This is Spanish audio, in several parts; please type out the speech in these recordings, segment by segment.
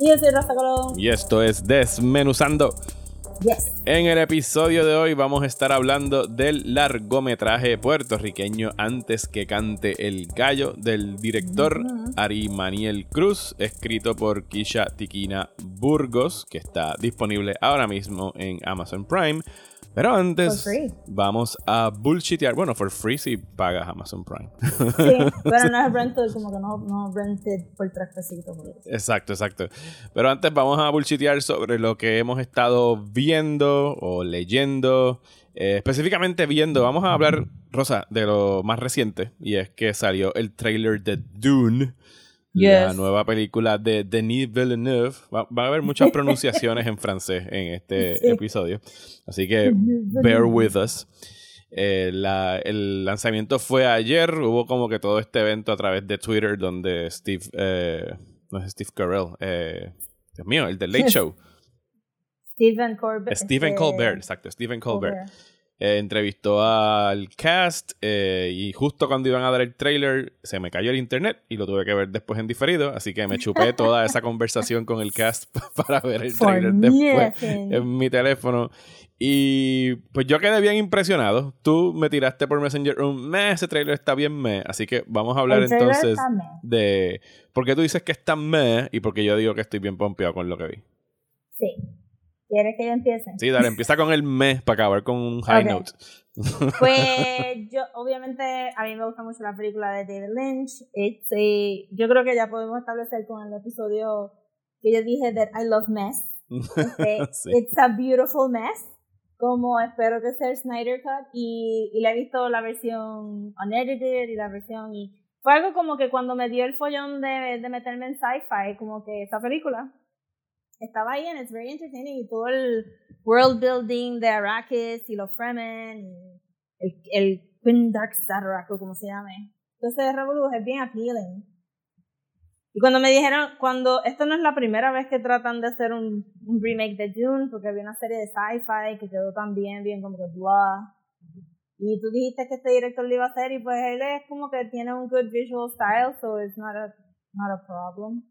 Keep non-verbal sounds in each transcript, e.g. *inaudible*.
Y yo soy Rafa Colón. y esto es Desmenuzando. Yes. En el episodio de hoy vamos a estar hablando del largometraje puertorriqueño Antes que cante el gallo del director Ari Maniel Cruz, escrito por Kisha Tiquina Burgos, que está disponible ahora mismo en Amazon Prime. Pero antes vamos a bullshitear. Bueno, for free si pagas Amazon Prime. Sí, *laughs* pero no es rented, como que no, no rented por tres pesitos. Exacto, exacto. Pero antes vamos a bullshitear sobre lo que hemos estado viendo o leyendo. Eh, específicamente viendo, vamos a hablar, Rosa, de lo más reciente. Y es que salió el trailer de Dune. La Yes. nueva película de Denis Villeneuve. Va, va a haber muchas *laughs* pronunciaciones en francés en este Sí. episodio. Así que bear with us. Eh, la- el lanzamiento fue ayer. Hubo como que todo este evento a través de Twitter donde Steve, eh, no es Steve Carell, eh, Dios mío, el del Late *laughs* Show. Stephen Colbert. Stephen este, Colbert, exacto, Stephen Colbert. Eh, entrevistó al cast eh, y justo cuando iban a dar el trailer se me cayó el internet y lo tuve que ver después en diferido, así que me chupé *laughs* toda esa conversación con el cast *laughs* para ver el trailer después nothing. en mi teléfono. Y pues yo quedé bien impresionado. Tú me tiraste por Messenger Room, meh, ese trailer está bien meh. Así que vamos a hablar El entonces de por qué tú dices que está meh y por qué yo digo que estoy bien pompeado con lo que vi. Sí. ¿Quieres que yo empiece? Sí, dale, empieza con el meh para acabar con un high Ok. note. *laughs* Pues yo, obviamente, a mí me gusta mucho la película de David Lynch. Este, yo creo que ya podemos establecer con el episodio que yo dije that I love mess. Este, *laughs* Sí. It's a beautiful mess. Como espero que sea el Snyder Cut. Y, y la he visto la versión unedited y la versión. Y fue algo como que cuando me dio el follón de, de meterme en sci-fi, como que esa película estaba ahí and it's very entertaining. Y todo el world building de Arrakis y los Fremen. Y el, el Queen Dark Star o como se llame. Entonces Revolu es bien appealing. Y cuando me dijeron, cuando esto no es la primera vez que tratan de hacer un, un remake de Dune, porque había una serie de sci-fi que quedó tan bien, bien como que blah. Y tú dijiste que este director lo iba a hacer y pues él es como que tiene un good visual style, so it's not a, not a problem.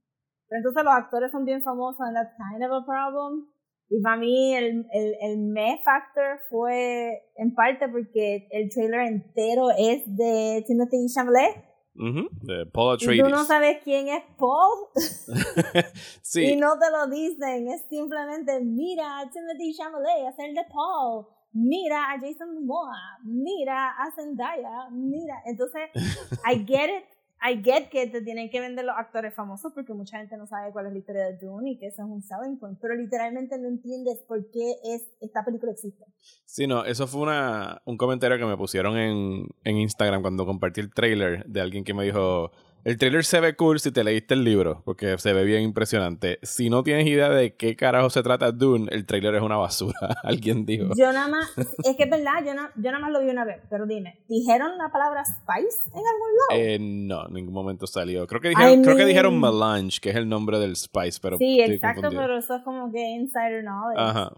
Pero entonces los actores son bien famosos and that's kind of a problem. Y para mí el, el, el me factor fue en parte porque el trailer entero es de Timothy Chalamet. Ujú, de Paul Y tú no Atreides. sabes quién es Paul. *laughs* sí, Y no te lo dicen, es simplemente mira a Timothy Chalamet hacer de Paul, mira a Jason Momoa, mira a Zendaya, mira. Entonces, *laughs* I get it, I get que te tienen que vender los actores famosos porque mucha gente no sabe cuál es la historia de Dune y que eso es un selling point, pero literalmente no entiendes por qué es, esta película existe. Sí, no, eso fue una, un comentario que me pusieron en, en Instagram cuando compartí el trailer de alguien que me dijo, el trailer se ve cool si te leíste el libro, porque se ve bien impresionante. Si no tienes idea de qué carajo se trata Dune, el trailer es una basura, *laughs* alguien dijo. Yo nada más, es que es verdad, yo, no, yo nada más lo vi una vez, pero dime, ¿dijeron la palabra spice en algún lado? Eh, no, en ningún momento salió. Creo que dijeron, I creo que dijeron melange, que es el nombre del spice, pero Sí, exacto, confundido. pero eso es como que insider knowledge. Ajá.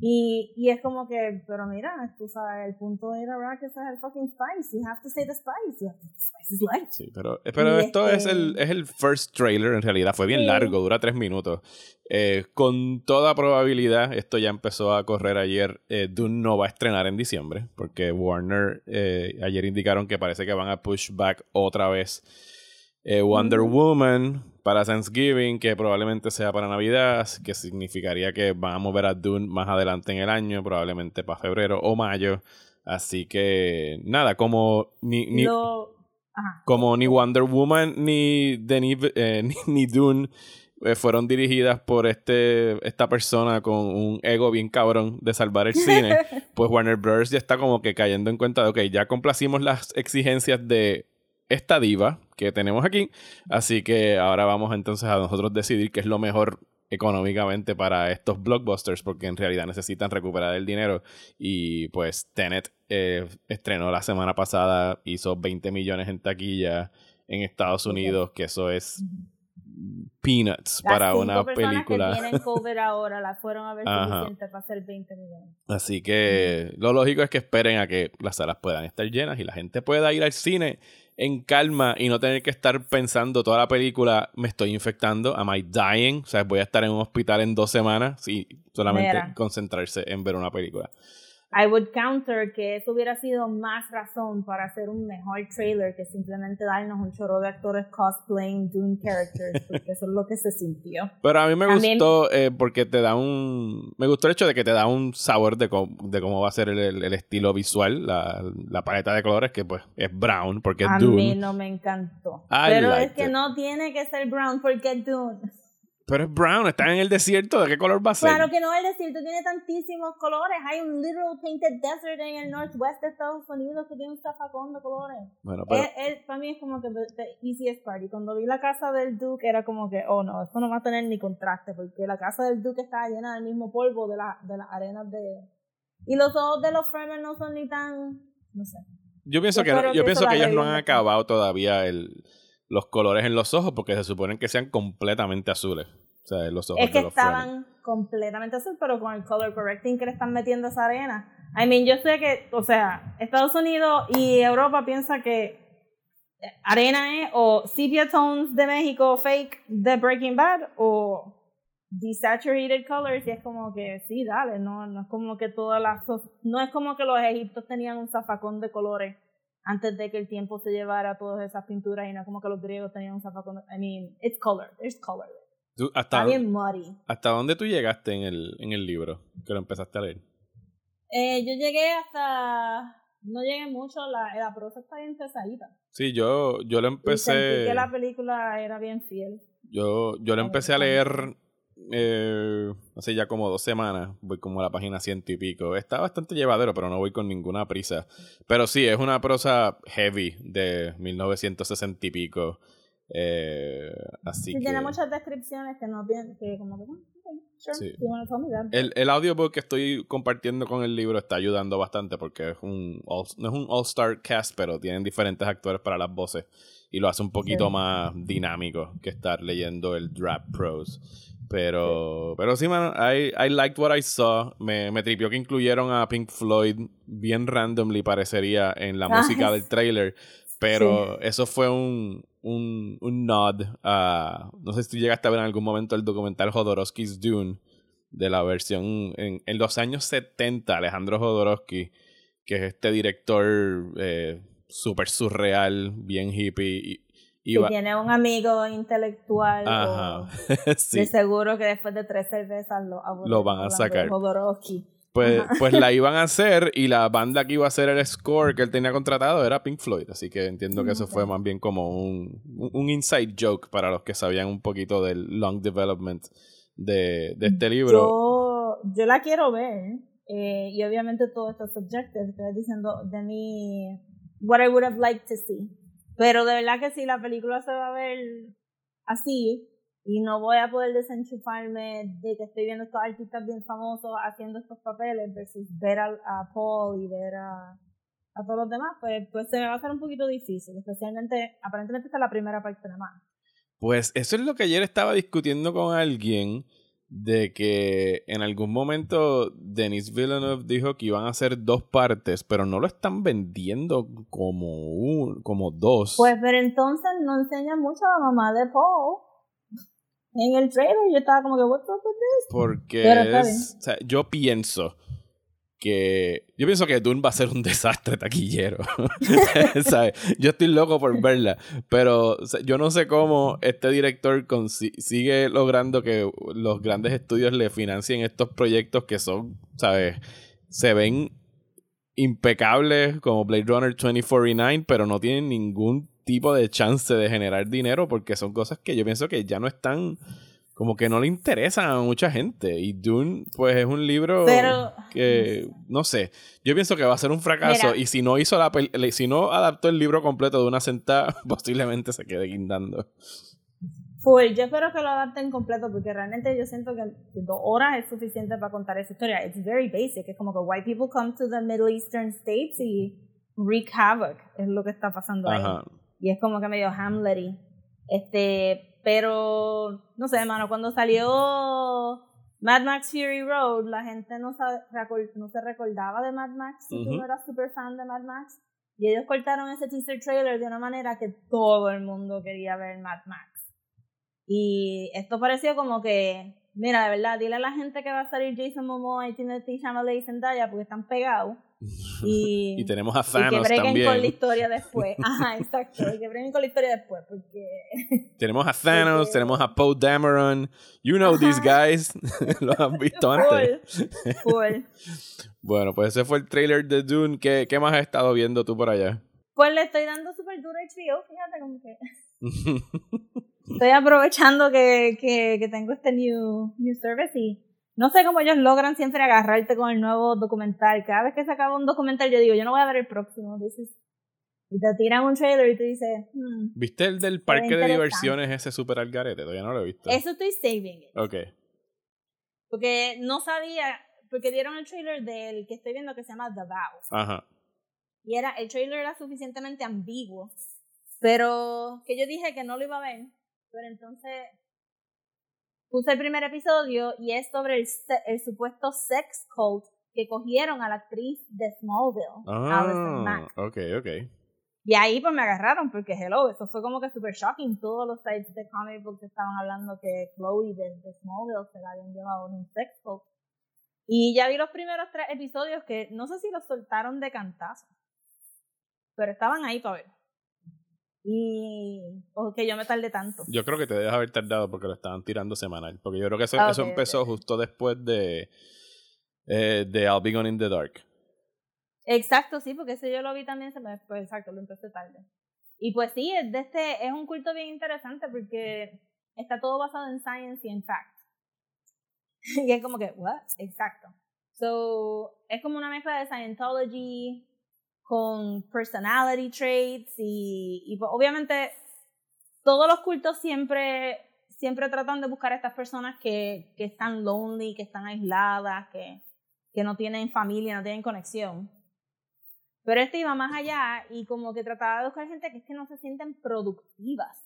Y, y es como que, pero mira, tú sabes, el punto de ir a Arrakis es el fucking spice. You have to say the spice. You have to, the spice is life. Sí, pero, eh, pero esto este- es, el, es el first trailer, en realidad. Fue bien Sí. largo, dura tres minutos. Eh, con toda probabilidad, esto ya empezó a correr ayer. Eh, Dune no va a estrenar en diciembre, porque Warner eh, ayer indicaron que parece que van a push back otra vez eh, Wonder Ujú. Woman para Thanksgiving, que probablemente sea para Navidad, que significaría que van a mover a Dune más adelante en el año, probablemente para febrero o mayo. Así que, nada, como ni, ni, como ni Wonder Woman ni Denis, eh, *laughs* ni, ni Dune eh, fueron dirigidas por este esta persona con un ego bien cabrón de salvar el cine, *laughs* pues Warner Bros. ya está como que cayendo en cuenta de, ok, ya complacimos las exigencias de esta diva que tenemos aquí, así que ahora vamos entonces a nosotros decidir qué es lo mejor económicamente para estos blockbusters porque en realidad necesitan recuperar el dinero y pues Tenet eh, estrenó la semana pasada, hizo 20 millones en taquilla en Estados Unidos, que eso es peanuts Las para cinco una personas película. que tienen cover ahora las fueron a ver *laughs* Ajá. suficiente para hacer 20 millones. Así que lo lógico es que esperen a que las salas puedan estar llenas y la gente pueda ir al cine en calma y no tener que estar pensando toda la película, me estoy infectando, am I dying? O sea, voy a estar en un hospital en dos semanas y solamente Mira. concentrarse en ver una película. I would counter que eso hubiera sido más razón para hacer un mejor trailer que simplemente darnos un chorro de actores cosplaying Dune characters, *laughs* porque eso es lo que se sintió. Pero a mí me También- gustó eh, porque te da un... Me gustó el hecho de que te da un sabor de, cómo- de cómo va a ser el, el- el estilo visual, la, la paleta de colores, que pues es brown porque es A Dune. mí no me encantó. I Pero es que it. no tiene que ser brown porque es Dune. Pero es brown, está en el desierto, ¿de qué color va a ser? Claro que no, el desierto tiene tantísimos colores. Hay un literal painted desert en el northwest de Estados Unidos que tiene un zafacón de colores. Bueno, pero... Es- para mí es como que the, the easiest part. Y cuando vi la casa del Duke era como que, oh no, esto no va a tener ni contraste, porque la casa del Duke estaba llena del mismo polvo de, la, de las arenas de... Y los ojos de los Fremen no son ni tan... no sé. Yo pienso Yo que, no- yo pienso que ellos no han acabado todavía el, los colores en los ojos porque se suponen que sean completamente azules. O sea, los ojos Es que de los Fremen. estaban completamente azul, pero con el color correcting que le están metiendo a esa arena. I mean, yo sé que, o sea, Estados Unidos y Europa piensa que arena es o sepia tones de México fake de Breaking Bad o desaturated colors y es como que sí, dale, no, no es como que todas las no es como que los egipcios tenían un zafacón de colores antes de que el tiempo se llevara todas esas pinturas y no es como que los griegos tenían un zafacón de, I mean, it's color, there's color. Tú- hasta, Está bien. ¿Hasta dónde tú llegaste en el, en el libro que lo empezaste a leer? Eh, yo llegué hasta. No llegué mucho, la, la prosa está bien pesadita. Sí, yo, yo lo Y sentí empecé... que la película era bien fiel. Yo, yo lo empecé a leer eh, hace ya como dos semanas. Voy como a la página ciento y pico. Está bastante llevadero, pero no voy con ninguna prisa. Pero sí, es una prosa heavy de 1960 y pico. Eh, así Sí, que... tiene muchas descripciones que no tienen. Que como que. sure, Sí. El, el audiobook que estoy compartiendo con el libro está ayudando bastante porque es un all- no es un all-star cast, pero tienen diferentes actores para las voces y lo hace un poquito Sí. más dinámico que estar leyendo el Draft Pros. Pero, pero sí, man, I, I liked what I saw. Me, me tripió que incluyeron a Pink Floyd bien randomly, parecería, en la Ay, música *laughs* del sí. trailer. Pero eso fue un, un, un nod a. No sé si tú llegaste a ver en algún momento el documental Jodorowsky's Dune, de la versión. En, en los años 70, Alejandro Jodorowsky, que es este director eh, súper surreal, bien hippie. y- Si iba- tiene un amigo intelectual. Ajá. o *laughs* sí. De seguro que después de tres cervezas lo, Lo van a sacar. Jodorowsky. Pues, pues la *laughs* iban a hacer y la banda que iba a hacer el score que él tenía contratado era Pink Floyd. Así que entiendo que eso fue más bien como un, un inside joke para los que sabían un poquito del long development de, de este libro. Yo, yo la quiero ver. eh, y obviamente todo esto es subjective. Estoy diciendo de mi. What I would have liked to see. Pero de verdad que si la película se va a ver así. Y no voy a poder desenchufarme de que estoy viendo estos artistas bien famosos haciendo estos papeles versus ver a, a Paul y ver a, a todos los demás, pues, pues se me va a hacer un poquito difícil. Especialmente, aparentemente esta es la primera parte nada más. Pues eso es lo que ayer estaba discutiendo con alguien de que en algún momento Denis Villeneuve dijo que iban a hacer dos partes, pero no lo están vendiendo como un, como dos. Pues, pero entonces no enseña mucho a la mamá de Paul. En el trailer yo estaba como que, what's up with this? Porque es- o sea, yo pienso que yo pienso que Dune va a ser un *laughs* desastre taquillero. *laughs* ¿Sabes? Yo estoy loco por verla, pero o sea, yo no sé cómo este director sigue logrando que los grandes estudios le financien estos proyectos que son, ¿sabes? Se ven impecables como Blade Runner 2049, pero no tienen ningún tipo de chance de generar dinero porque son cosas que yo pienso que ya no están como que no le interesan a mucha gente y Dune pues es un libro Pero- que no sé yo pienso que va a ser un fracaso Mira. y si no hizo la si no adaptó el libro completo de una sentada *laughs* posiblemente se quede guindando Full, yo espero que lo adapten completo porque realmente yo siento que dos horas es suficiente para contar esa historia. It's very basic. Es como que white people come to the Middle Eastern states y wreak havoc. Es lo que está pasando ahí. Y es como que medio Hamlet Este, pero, no sé, hermano, cuando salió Mad Max Fury Road, la gente no, sabe- no se recordaba de Mad Max si tú no eras super fan de Mad Max. Y ellos cortaron ese teaser trailer de una manera que todo el mundo quería ver Mad Max. Y esto pareció como que, mira, de verdad, dile a la gente que va a salir Jason Momoa y Timothy Chalamet y Zendaya porque están pegados. Y, Y tenemos a y que Thanos breguen con la también. historia después. *laughs* Ajá, exacto. Y que breguen con la historia después porque... *laughs* Tenemos a Thanos, Porque- tenemos a Poe Dameron. You know these Ajá. guys. *laughs* Los han visto antes. Full. Bueno, pues ese fue el trailer de Dune. ¿Qué, qué más has estado viendo tú por allá? Pues le estoy dando súper duro HBO, fíjate como que... Estoy aprovechando que, que, que tengo este new, new service y no sé cómo ellos logran siempre agarrarte con el nuevo documental. Cada vez que se acaba un documental yo digo, yo no voy a ver el próximo. Is- Y te tiran un trailer y tú dices, hmm, ¿Viste el del parque de diversiones ese super algarete? Todavía no lo he visto. eso estoy saving it. Ok. Porque no sabía, porque dieron el trailer del que estoy viendo que se llama The Vow. Ajá. Y era, el trailer era suficientemente ambiguo. Pero que yo dije que no lo iba a ver. Pero entonces puse el primer episodio y es sobre el, el supuesto sex cult que cogieron a la actriz de Smallville, Ah, Mack. ok, ok. Y ahí pues me agarraron porque hello, eso fue como que super shocking. Todos los sites de comic books estaban hablando que Chloe de, de Smallville se la habían llevado en un sex cult. Y ya vi los primeros tres episodios que no sé si los soltaron de cantazo. Pero estaban ahí para ver. Y. O que yo me tardé tanto. Yo creo que te debes haber tardado porque lo estaban tirando semanal. Porque yo creo que eso, Ah, eso empezó justo después de, eh, de I'll Be Gone in the Dark. Exacto, sí, porque ese yo lo vi también, se me pues exacto, lo empecé tarde. Y pues sí, es de este, es un culto bien interesante porque está todo basado en science y en fact. *laughs* y es como que, what? Exacto. So, es como una mezcla de Scientology con personality traits y, y pues, obviamente todos los cultos siempre, siempre tratan de buscar a estas personas que, que están lonely, que están aisladas, que, que no tienen familia, no tienen conexión. Pero este iba más allá y como que trataba de buscar gente que es que no se sienten productivas.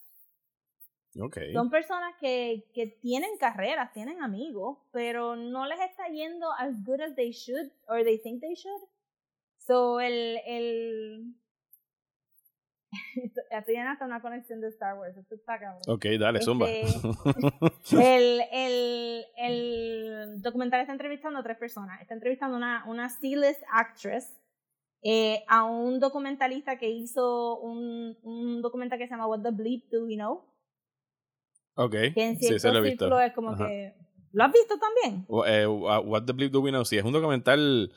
Ok. Son personas que, que tienen carreras, tienen amigos, pero no les está yendo as good as they should or they think they should. So el, el *laughs* tienen hasta una conexión de Star Wars, esto está cabrón. Ok, dale, zumba. Este, *laughs* el, el, el documental está entrevistando a tres personas. Está entrevistando una, una C-list actress, eh, a un documentalista que hizo un, un documental que se llama What the Bleep Do We Know, ok. que en Sí, ese lo he visto. círculo es como Ajá. que... ¿Lo has visto también? Eh, What the Bleep Do We Know? Sí, es un documental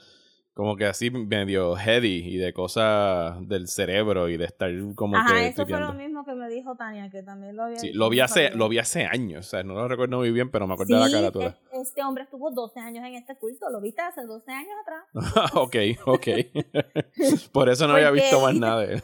como que así medio heavy y de cosas del cerebro y de estar como Ajá, que eso fue lo mismo que me dijo Tania, que también lo había Sí, lo vi hace, lo vi hace años, o sea, no lo recuerdo muy bien, pero me acuerdo de la carátula. es- este hombre estuvo 12 años en este culto, lo viste hace 12 años atrás. *laughs* ok, ok. *laughs* Por eso no había visto más nada de *laughs* él.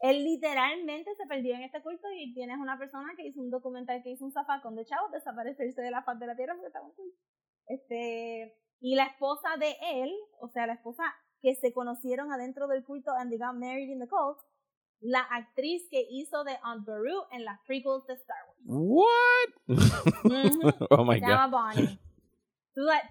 Él literalmente se perdió en este culto y tienes una persona que hizo un documental que hizo un zafacón de chavos desaparecerse de la faz de la tierra porque estaba en culto. Este, y la esposa de él, o sea, la esposa que se conocieron adentro del culto and they got married in the cult, la actriz que hizo de Aunt Beru en las prequels de Star Wars. What? Ujú. *laughs* oh my Se god. llama Bonnie.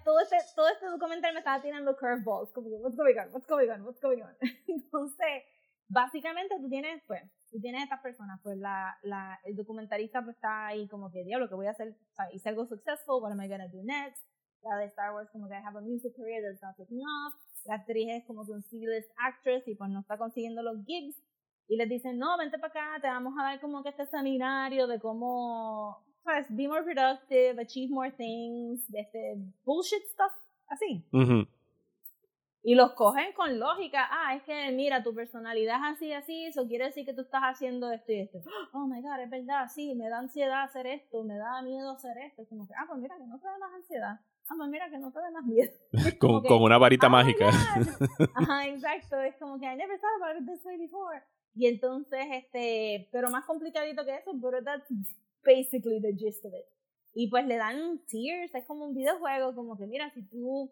Todo este, todo este documental me estaba tirando curveballs, como what's going on, what's going on, what's going on. *laughs* Entonces, básicamente tú tienes, pues, tú tienes estas personas, pues la, la, el documentalista pues está ahí como que, diablo, que voy a hacer? O sea, hice algo successful, what am I gonna do next? La de Star Wars como que I have a music career that's not taking off. La actriz es como que un C-list actress y pues no está consiguiendo los gigs. Y les dicen, no, vente para acá, te vamos a dar como que este seminario de cómo, sabes, be more productive, achieve more things, de este bullshit stuff, así. Y los cogen con lógica. Ah, es que mira, tu personalidad es así, así, eso quiere decir que tú estás haciendo esto y esto. Oh my god, es verdad, sí, me da ansiedad hacer esto, me da miedo hacer esto. Es como que, ah, pues mira, que no te da más ansiedad. Ah, pues mira, que no te da más miedo. Con, que, con una varita "Oh my mágica. God". *laughs* Ajá, exacto. Es como que I never thought about it this way before. Y entonces, este, pero más complicadito que eso, pero that's basically the gist of it. Y pues le dan tiers, es como un videojuego, como que mira, si tú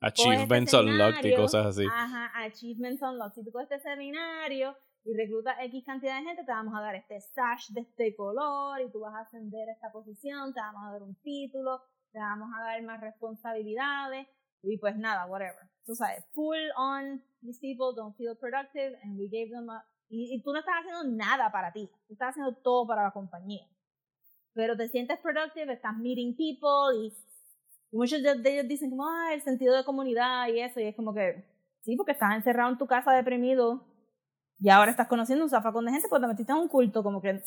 Achievements este unlocked y cosas así. Ajá, achievements unlocked. Si tú coges este seminario y reclutas X cantidad de gente, te vamos a dar este sash de este color y tú vas a ascender a esta posición, te vamos a dar un título, te vamos a dar más responsabilidades y pues nada, whatever. Tú sabes, full on, these people don't feel productive and we gave them a... Y, y tú no estás haciendo nada para ti, tú estás haciendo todo para la compañía. Pero te sientes productive, estás meeting people y y muchos de de ellos dicen como, ah, el sentido de comunidad y eso, y es como que, sí, porque estás encerrado en tu casa deprimido y ahora estás conociendo un zafacón de gente porque te metiste en un culto, como que,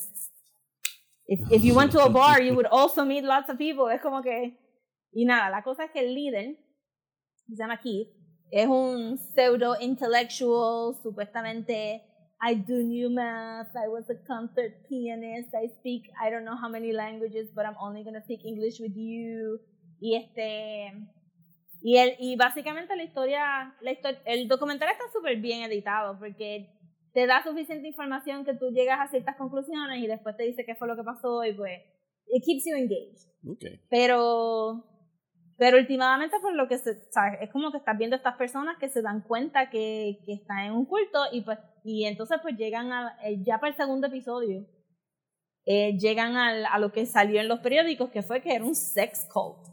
if, if you went to a *laughs* bar, you would also meet lots of people, es como que, y nada, la cosa es que el líder, se llama Keith, es un pseudo intellectual, supuestamente, I do new math, I was a concert pianist, I speak I don't know how many languages, but I'm only going to speak English with you. Y este y el, y básicamente la historia, la historia el documental está súper bien editado porque te da suficiente información que tú llegas a ciertas conclusiones y después te dice qué fue lo que pasó y pues it keeps you engaged. Ok. Pero pero últimamente por lo que se, ¿sabes? es como que estás viendo estas personas que se dan cuenta que, que están en un culto y pues y entonces pues llegan a eh, ya para el segundo episodio eh, llegan al, a lo que salió en los periódicos que fue que era un sex cult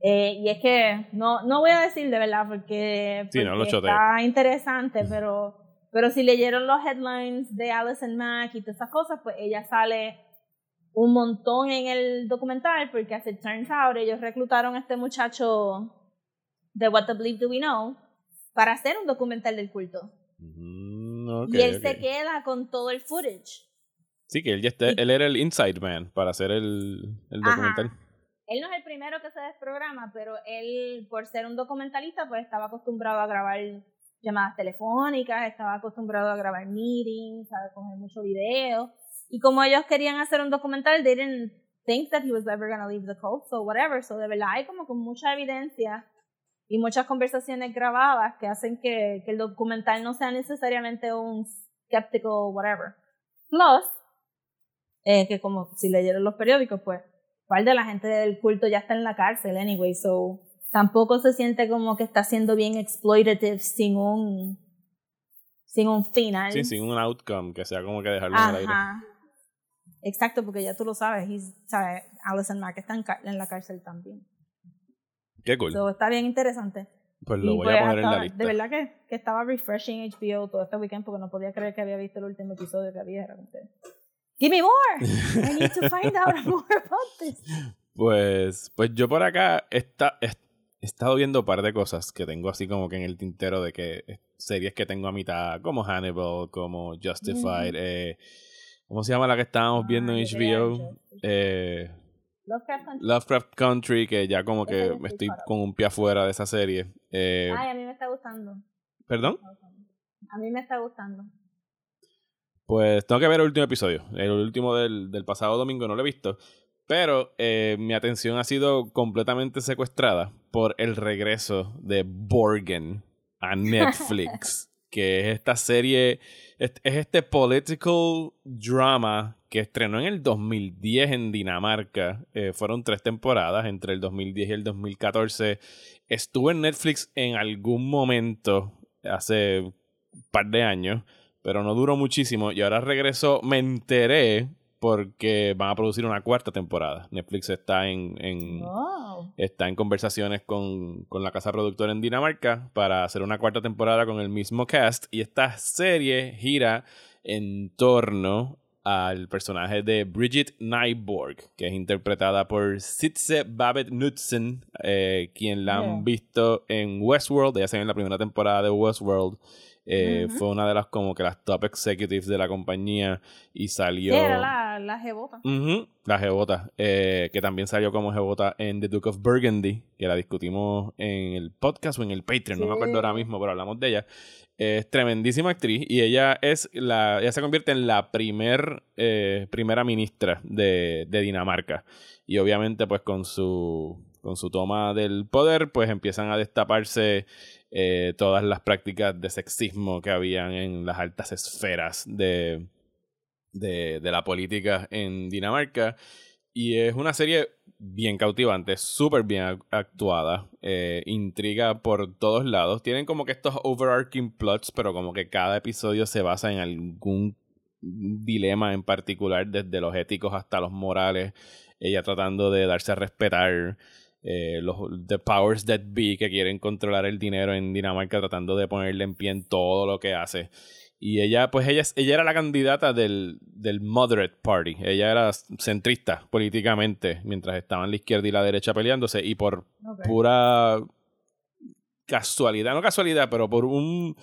eh, y es que no, no voy a decir de verdad porque, Sí, no porque está interesante, pero, pero si leyeron los headlines de Alison Mack y todas esas cosas, pues ella sale un montón en el documental porque as it turns out ellos reclutaron a este muchacho de What the Bleep Do We Know para hacer un documental del culto. Mm, y él se queda con todo el footage. Sí, que él ya está, y- él era el inside man para hacer el, el Ajá. documental. Él no es el primero que se desprograma, pero él, por ser un documentalista, pues estaba acostumbrado a grabar llamadas telefónicas, estaba acostumbrado a grabar meetings, a coger mucho video. Y como ellos querían hacer un documental, they didn't think that he was ever going to leave the cult, so whatever. So de verdad hay como con mucha evidencia y muchas conversaciones grabadas que hacen que, que el documental no sea necesariamente un skeptical whatever. Plus, eh, que como si leyeron los periódicos, pues, par de la gente del culto ya está en la cárcel anyway, so tampoco se siente como que está siendo bien exploitative sin un sin un final. Sí, sin un outcome que sea como que dejarlo en el aire. Ajá. Exacto, porque ya tú lo sabes, sabes, Alison Mack está en, en la cárcel también. Qué cool. So, está bien interesante. pues lo Y voy pues a poner en la lista. De verdad que, que estaba refreshing HBO todo este weekend porque no podía creer que había visto el último episodio que había. Que, Give me more. I need to find out *laughs* more about this. Pues, pues yo por acá está, he, he estado viendo un par de cosas que tengo así como que en el tintero de que eh, series que tengo a mitad, como Hannibal, como Justified, eh, ¿cómo se llama la que estábamos viendo en Ah, yo quería HBO? Eh, Lovecraft Country. Lovecraft Country, que ya como que me estoy con un pie afuera de esa serie. Eh, Ay, a mí me está gustando. ¿Perdón? A mí me está gustando. Pues tengo que ver el último episodio. El último del, del pasado domingo no lo he visto. Pero eh, mi atención ha sido completamente secuestrada por el regreso de Borgen a *laughs* Netflix. que es esta serie. Es, es este political drama que estrenó en el 2010 en Dinamarca. Eh, fueron tres temporadas entre el 2010 y el 2014. Estuvo en Netflix en algún momento hace un par de años pero no duró muchísimo y ahora regresó. Me enteré porque van a producir una cuarta temporada. Netflix está en, en- está en conversaciones con, con la casa productora en Dinamarca para hacer una cuarta temporada con el mismo cast y esta serie gira en torno al personaje de Bridget Nyborg, que es interpretada por Sitze Babette Knudsen, eh, quien la han visto en Westworld, ella salió en la primera temporada de Westworld, eh, fue una de las como que las top executives de la compañía y salió... Sí, era la, la jebota. La Jebota, eh, que también salió como Jebota en The Duke of Burgundy, que la discutimos en el podcast o en el Patreon, no me acuerdo ahora mismo, pero hablamos de ella. Es tremendísima actriz y ella es la, ella se convierte en la primer, eh, primera ministra de, de Dinamarca. Y obviamente, pues con su, con su toma del poder, pues empiezan a destaparse eh, todas las prácticas de sexismo que habían en las altas esferas de, de, la política en Dinamarca. Y es una serie bien cautivante, súper bien ac- actuada, eh, intriga por todos lados. Tienen como que estos overarching plots, pero como que cada episodio se basa en algún dilema en particular, desde los éticos hasta los morales. Ella tratando de darse a respetar. Eh, los the powers that be que quieren controlar el dinero en Dinamarca, tratando de ponerle en pie en todo lo que hace. Y ella, pues ella, ella era la candidata del, del Moderate Party. Ella era centrista políticamente, mientras estaban la izquierda y la derecha peleándose. Y por pura casualidad, no casualidad, pero por un,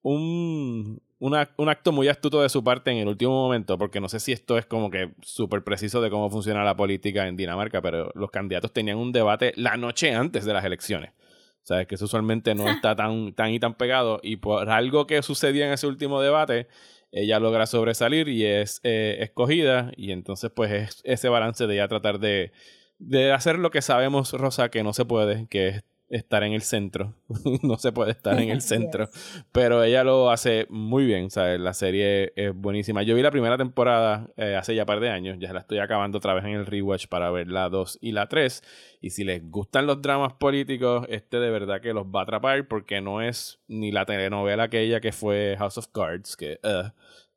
un, una- un acto muy astuto de su parte en el último momento, porque no sé si esto es como que súper preciso de cómo funciona la política en Dinamarca, pero los candidatos tenían un debate la noche antes de las elecciones. Sabes que eso usualmente no está *laughs* tan, tan y tan pegado. Y por algo que sucedió en ese último debate, ella logra sobresalir y es eh, escogida. Y entonces, pues, es ese balance de ella tratar de, de hacer lo que sabemos, Rosa, que no se puede, que es estar en el centro. *laughs* no se puede estar en el centro. Pero ella lo hace muy bien, ¿sabes? La serie es buenísima. Yo vi la primera temporada eh, hace ya par de años. Ya la estoy acabando otra vez en el rewatch para ver la 2 y la 3. Y si les gustan los dramas políticos, este de verdad que los va a atrapar porque no es ni la telenovela aquella que fue House of Cards, que uh,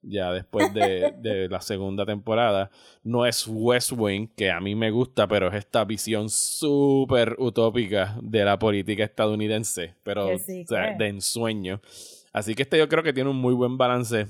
ya después de, *laughs* de la segunda temporada, no es West Wing, que a mí me gusta, pero es esta visión súper utópica de la política estadounidense, pero Que sí o sea, que. de ensueño. Así que este yo creo que tiene un muy buen balance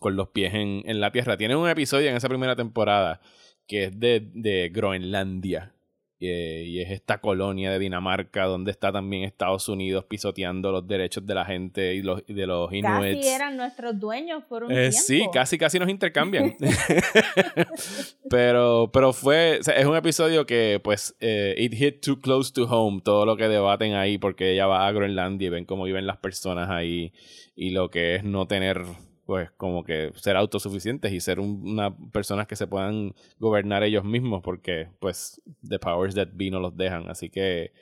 con los pies en, en la tierra. Tiene un episodio en esa primera temporada que es de, de Groenlandia. Eh, y es esta colonia de Dinamarca donde está también Estados Unidos pisoteando los derechos de la gente y los, y de los inuits. Casi eran nuestros dueños por un Eh, tiempo. sí, casi casi nos intercambian. *laughs* *laughs* pero pero fue, o sea, es un episodio que pues eh, it hit too close to home todo lo que debaten ahí porque ella va a Groenlandia y ven cómo viven las personas ahí y lo que es no tener pues como que ser autosuficientes y ser un- una personas que se puedan gobernar ellos mismos porque pues the powers that be no los dejan así que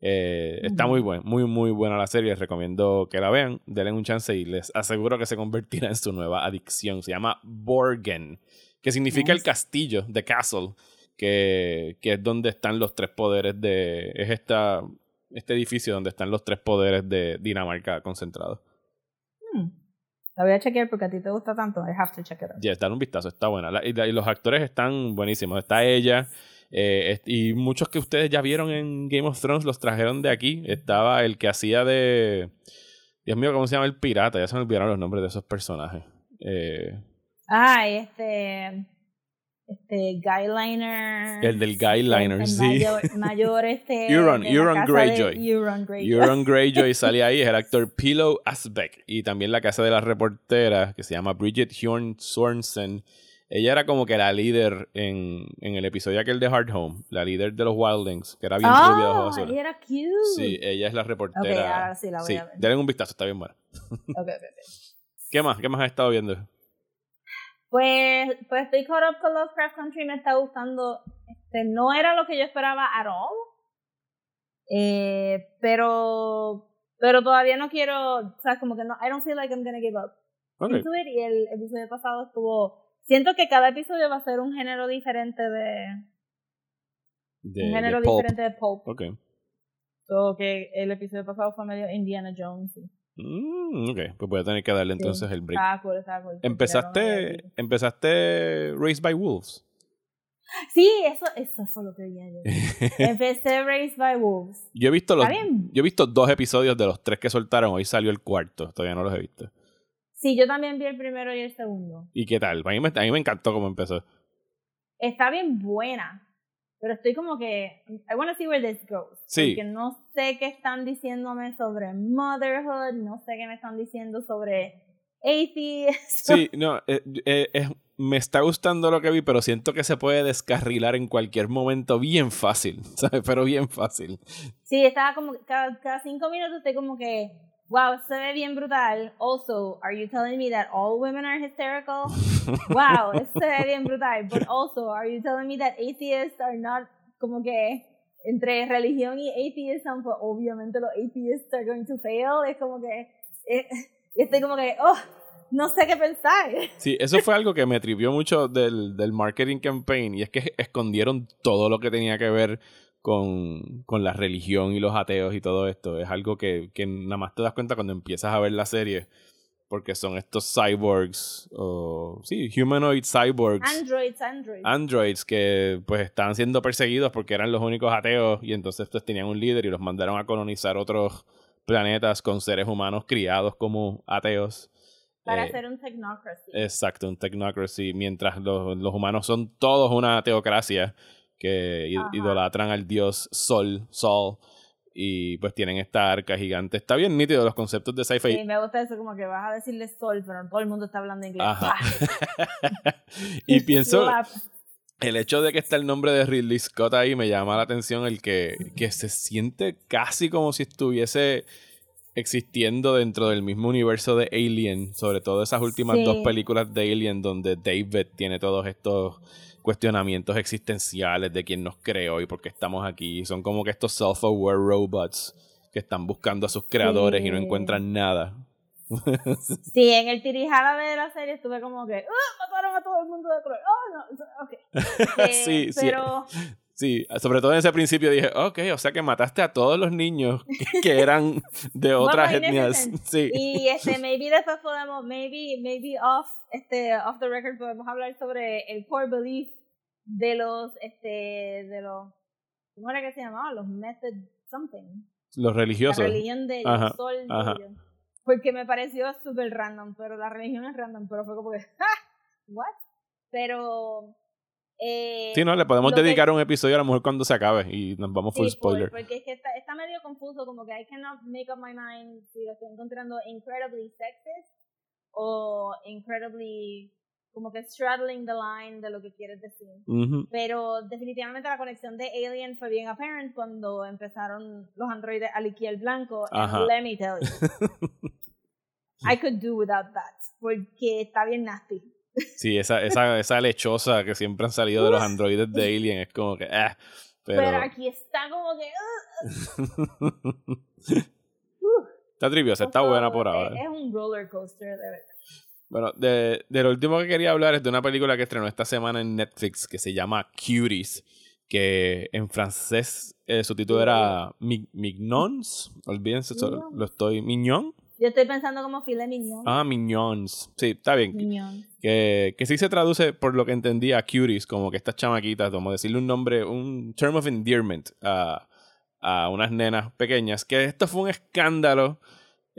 eh, está muy buena, muy muy buena la serie, les recomiendo que la vean, denle un chance y les aseguro que se convertirá en su nueva adicción. Se llama Borgen, que significa el castillo, the castle, que, que es donde están los tres poderes de... es esta, este edificio donde están los tres poderes de Dinamarca concentrados. Hmm. La voy a chequear porque a ti te gusta tanto. I have to check it out. Ya, dale un vistazo, está buena. La- y, la- y los actores están buenísimos. Está ella. eh, y muchos que ustedes ya vieron en Game of Thrones los trajeron de aquí. Estaba el que hacía de. Dios mío, ¿cómo se llama el pirata? Ya se me olvidaron los nombres de esos personajes. Eh, Ah, este. Este, Guyliner. El del Guyliner, sí. Mayor, *laughs* mayor este. *laughs* Euron, Euron Greyjoy. Euron Greyjoy. Euron *laughs* Greyjoy salía ahí, es el actor Pillow Asbeck. Y también la casa de la reportera, que se llama Bridget Hjorn Sorensen. Ella era como que la líder en, en el episodio aquel de Hard Home, la líder de los Wildlings, que era bien rubia de ojos Ah, azules. ella era cute. Sí, ella es la reportera. ahora sí la voy a ver. denle un vistazo, está bien buena. Ok, ok, ok. ¿Qué más? ¿Qué más has estado viendo? Pues, pues estoy caught up con Lovecraft Country, me está gustando. Este, no era lo que yo esperaba at all. Eh, pero, pero todavía no quiero, o sea, como que no, I don't feel like I'm gonna give up Ok. into it. Y el episodio pasado estuvo, siento que cada episodio va a ser un género diferente de, De, un género diferente de pulp. Ok. So que el episodio pasado fue medio Indiana Jones. Sí. Mm, ok, pues voy a tener que darle entonces el break. Cool, cool. Empezaste, empezaste Raised by Wolves. Sí, eso, eso fue lo que vi ayer. *laughs* Empecé Raised by Wolves. Yo he visto los, yo he visto dos episodios de los tres que soltaron. Hoy salió el cuarto. Todavía no los he visto. Sí, yo también vi el primero y el segundo. ¿Y qué tal? A mí me, a mí me encantó cómo empezó. Está bien buena. Pero estoy como que. I wanna see where this goes. Sí. Porque no sé qué están diciéndome sobre motherhood. No sé qué me están diciendo sobre atheist. Sí, *laughs* no, eh, eh, es- me está gustando lo que vi, pero siento que se puede descarrilar en cualquier momento bien fácil, *laughs* ¿sabes? Pero bien fácil. Sí, estaba como. Cada, cada cinco minutos estoy como que. Wow, se ve bien brutal. Also, are you telling me that all women are hysterical? *laughs* wow, se ve bien brutal. But also, are you telling me that atheists are not como que entre religión y atheism, pues obviamente los atheists are going to fail. Es como que eh, y estoy como que, oh, no sé qué pensar. Sí, eso fue algo que me trivió mucho del, del marketing campaign y es que escondieron todo lo que tenía que ver con, con la religión y los ateos y todo esto. Es algo que, que nada más te das cuenta cuando empiezas a ver la serie porque son estos cyborgs o sí, humanoid cyborgs. Androids, androids. Androids que pues estaban siendo perseguidos porque eran los únicos ateos y entonces pues tenían un líder y los mandaron a colonizar otros planetas con seres humanos criados como ateos. Para Eh, hacer un technocracy. Exacto, un technocracy, mientras los, los humanos son todos una teocracia que Ajá. idolatran al dios Sol, Sol, y pues tienen esta arca gigante. Está bien nítido los conceptos de sci-fi. Sí, me gusta eso, como que vas a decirle sol, pero todo el mundo está hablando inglés. Ajá. ¡Pah! *laughs* y pienso, *laughs* el hecho de que está el nombre de Ridley Scott ahí me llama la atención el que, que se siente casi como si estuviese existiendo dentro del mismo universo de Alien, sobre todo esas últimas Sí. dos películas de Alien donde David tiene todos estos cuestionamientos existenciales de quién nos creó y por qué estamos aquí. Son como que estos self-aware robots que están buscando a sus creadores y no Sí. encuentran nada. *laughs* Sí, en el tirijala de la serie estuve como que, ¡ah! Mataron a todo el mundo de color. Oh, no. Ok. *laughs* Eh, Sí, sí. pero Sí, sobre todo en ese principio dije, ok, o sea que mataste a todos los niños que, *laughs* que eran de otras Bueno, etnias. Sí. Y este, maybe después podemos, maybe, maybe off, este, off the record podemos hablar sobre el core belief de los, este, de los, ¿cómo era que se llamaba? Los method something. Los La religiosos. religión de ellos, Ajá, sol de ajá. ellos. Porque me pareció súper random, pero la religión es random, pero fue como que, *laughs* ¡ah! ¿What? Pero, eh, Sí, no, le podemos que- dedicar un episodio a lo mejor cuando se acabe y nos vamos full Sí, spoiler. porque es que está, está medio confuso, como que I cannot make up my mind si lo estoy encontrando incredibly sexist o incredibly como que straddling the line de lo que quieres decir. Pero definitivamente la conexión de Alien fue bien apparent cuando empezaron los androides a liquear blanco. and let me tell you, *laughs* I could do without that, porque está bien nasty. Sí, esa, esa, *laughs* esa lechosa que siempre han salido de los androides de Alien es como que, ah, pero... Pero, aquí está como que... *laughs* ugh, está triviosa, está buena por ahora. Es, un roller coaster, de verdad. Bueno, de, de lo último que quería hablar es de una película que estrenó esta semana en Netflix que se llama Cuties, que en francés eh, su título era Mi- Mignons, olvídense, Mignon. lo estoy... ¿Mignon? Yo estoy pensando como filet mignon. Ah, Mignons. Sí, está bien. Mignon. Que, que sí se traduce, por lo que entendí, a cuties, como que estas chamaquitas, como decirle un nombre, un term of endearment a, a unas nenas pequeñas. Que esto fue un escándalo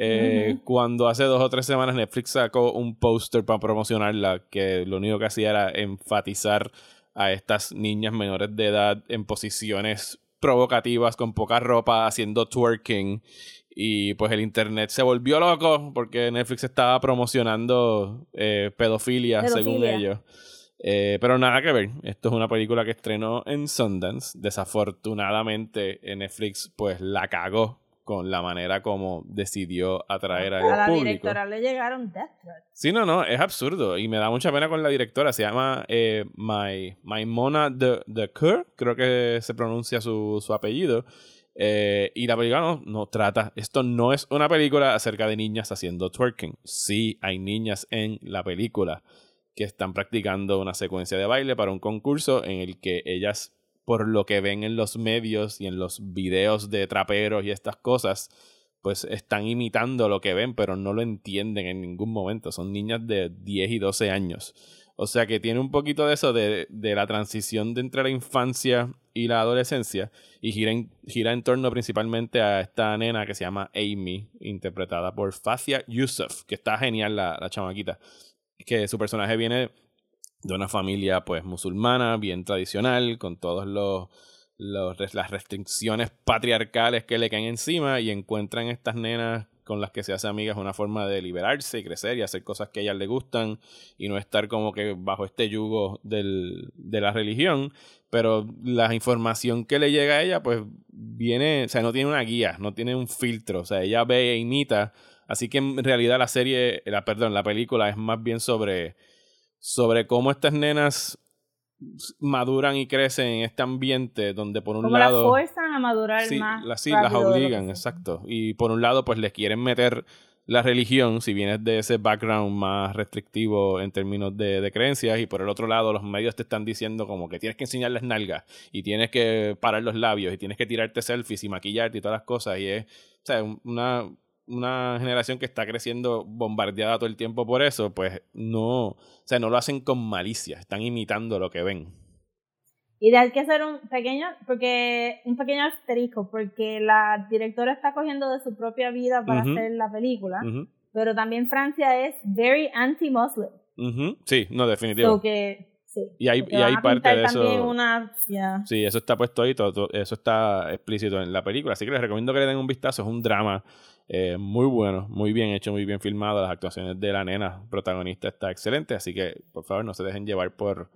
eh, cuando hace dos o tres semanas Netflix sacó un póster para promocionarla, que lo único que hacía era enfatizar a estas niñas menores de edad en posiciones provocativas, con poca ropa, haciendo twerking. Y pues el internet se volvió loco porque Netflix estaba promocionando eh, pedofilia, según ellos. Eh, pero nada que ver. Esto es una película que estrenó en Sundance. Desafortunadamente, Netflix pues la cagó con la manera como decidió atraer al A la público. directora le llegaron death threats. Sí, no, no, es absurdo. Y me da mucha pena con la directora. Se llama eh, My, Maimona de, de Keur, creo que se pronuncia su, su apellido. Eh, y la película no, no trata. Esto no es una película acerca de niñas haciendo twerking. Sí, hay niñas en la película que están practicando una secuencia de baile para un concurso en el que ellas, por lo que ven en los medios y en los videos de traperos y estas cosas, pues están imitando lo que ven, pero no lo entienden en ningún momento. Son niñas de 10 y 12 años. O sea que tiene un poquito de eso de, de la transición de entre la infancia y la adolescencia y gira en, gira en torno principalmente a esta nena que se llama Amy, interpretada por Facia Yusuf, que está genial la, la chamaquita. Que su personaje viene de una familia pues musulmana, bien tradicional, con todos los, los las restricciones patriarcales que le caen encima y encuentran estas nenas con las que se hace amigas una forma de liberarse y crecer y hacer cosas que ellas le gustan y no estar como que bajo este yugo del, de la religión, pero la información que le llega a ella pues viene, o sea, no tiene una guía, no tiene un filtro, o sea, ella ve e imita, así que en realidad la serie, la perdón, la película es más bien sobre sobre cómo estas nenas maduran y crecen en este ambiente donde por un Como lado las forzan a madurar sí, más. la- sí, las obligan, exacto. Y por un lado, pues les quieren meter la religión, si vienes de ese background más restrictivo en términos de, de, creencias, y por el otro lado los medios te están diciendo como que tienes que enseñarles nalgas, y tienes que parar los labios, y tienes que tirarte selfies y maquillarte y todas las cosas, y es o sea, una, una generación que está creciendo bombardeada todo el tiempo por eso, pues no, o sea, no lo hacen con malicia, están imitando lo que ven. Y hay que hacer un pequeño, porque un pequeño asterisco, porque la directora está cogiendo de su propia vida para hacer la película, pero también Francia es very anti-Muslim. Sí, no, definitivo. que, sí, y hay, y hay parte de eso. Una, Sí, eso está puesto ahí, todo, eso está explícito en la película. Así que les recomiendo que le den un vistazo. Es un drama eh, muy bueno, muy bien hecho, muy bien filmado. Las actuaciones de la nena protagonista está excelente. Así que, por favor, no se dejen llevar por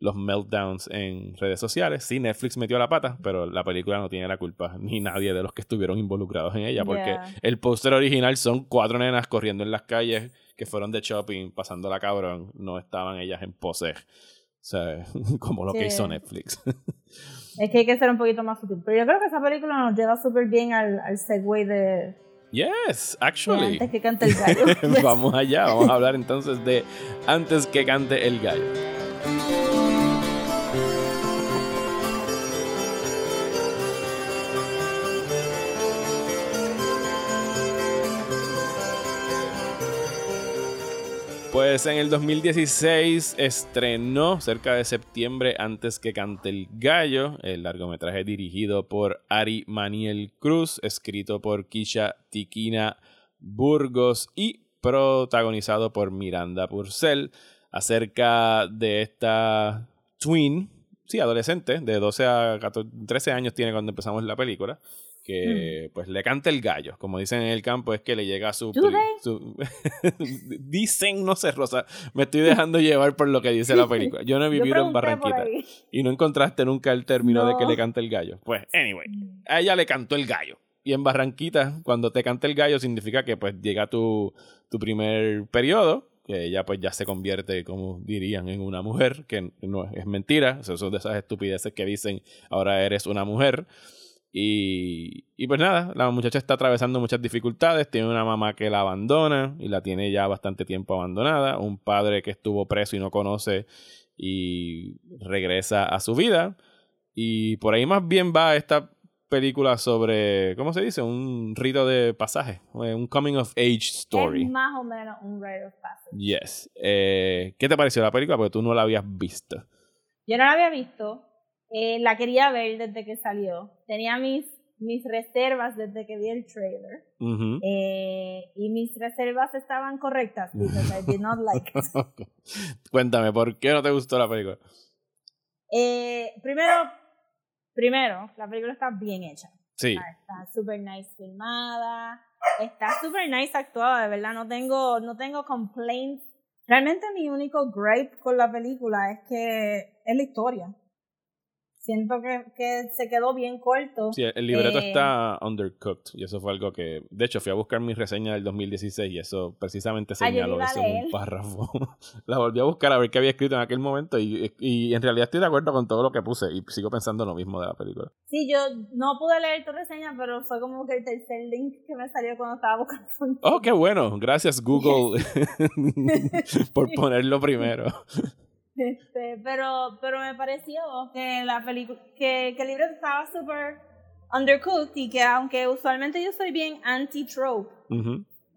los meltdowns en redes sociales. Sí, Netflix metió la pata, pero la película no tiene la culpa, *laughs* ni nadie de los que estuvieron involucrados en ella, porque el póster original son cuatro nenas corriendo en las calles que fueron de shopping, pasando la cabrón, no estaban ellas en pose. O sea, *laughs* como lo que hizo Netflix. *laughs* Es que hay que ser un poquito más sutil. Pero yo creo que esa película nos lleva súper bien al, al segue de, Yes, actually. antes que cante el gallo. *laughs* vamos allá, vamos a hablar entonces de antes que cante el gallo. Pues en el 2016 estrenó cerca de septiembre antes que cante el gallo, el largometraje dirigido por Ari Maniel Cruz, escrito por Kisha Tiquina Burgos y protagonizado por Miranda Purcell, acerca de esta twin, sí, adolescente, de 12 a 13 años tiene cuando empezamos la película, que Mm. pues le canta el gallo, como dicen en el campo, es que le llega su... Su- *laughs* dicen, no sé, Rosa, me estoy dejando llevar por lo que dice la película. Yo no he vivido en Barranquita y no encontraste nunca el término de que le canta el gallo. Pues, anyway, a ella le cantó el gallo. Y en Barranquita, cuando te canta el gallo, significa que pues llega tu, tu primer periodo, que ella pues ya se convierte, como dirían, en una mujer, que no es, es mentira, o sea, son de esas estupideces que dicen, ahora eres una mujer. Y, y pues nada, la muchacha está atravesando muchas dificultades, tiene una mamá que la abandona y la tiene ya bastante tiempo abandonada, un padre que estuvo preso y no conoce y regresa a su vida. Y por ahí más bien va esta película sobre, ¿cómo se dice? Un rito de pasaje, eh, un coming of age story. Es más o menos un rite of passage. Yes. Eh, ¿Qué te pareció la película? Porque tú no la habías visto. Yo no la había visto. Eh, la quería ver desde que salió. Tenía mis, mis reservas desde que vi el trailer. Eh, y mis reservas estaban correctas because I did not like it. *laughs* Cuéntame, ¿por qué no te gustó la película? Eh, primero, primero, la película está bien hecha. Sí. Está súper nice filmada. Está súper nice actuada, de verdad. No tengo, no tengo complaints. Realmente mi único gripe con la película es que es la historia. Siento que, que se quedó bien corto. Sí, el libreto Eh, está undercooked y eso fue algo que, de hecho, fui a buscar mi reseña del 2016 y eso precisamente señaló eso en un párrafo. *laughs* la volví a buscar a ver qué había escrito en aquel momento y, y en realidad estoy de acuerdo con todo lo que puse y sigo pensando lo mismo de la película. Sí, yo no pude leer tu reseña, pero fue como que el tercer link que me salió cuando estaba buscando. Oh, qué bueno. Gracias *laughs* Google *laughs* por ponerlo primero. Este, pero, pero me pareció que la película, que, que el libro estaba súper undercooked y que aunque usualmente yo soy bien anti-trope,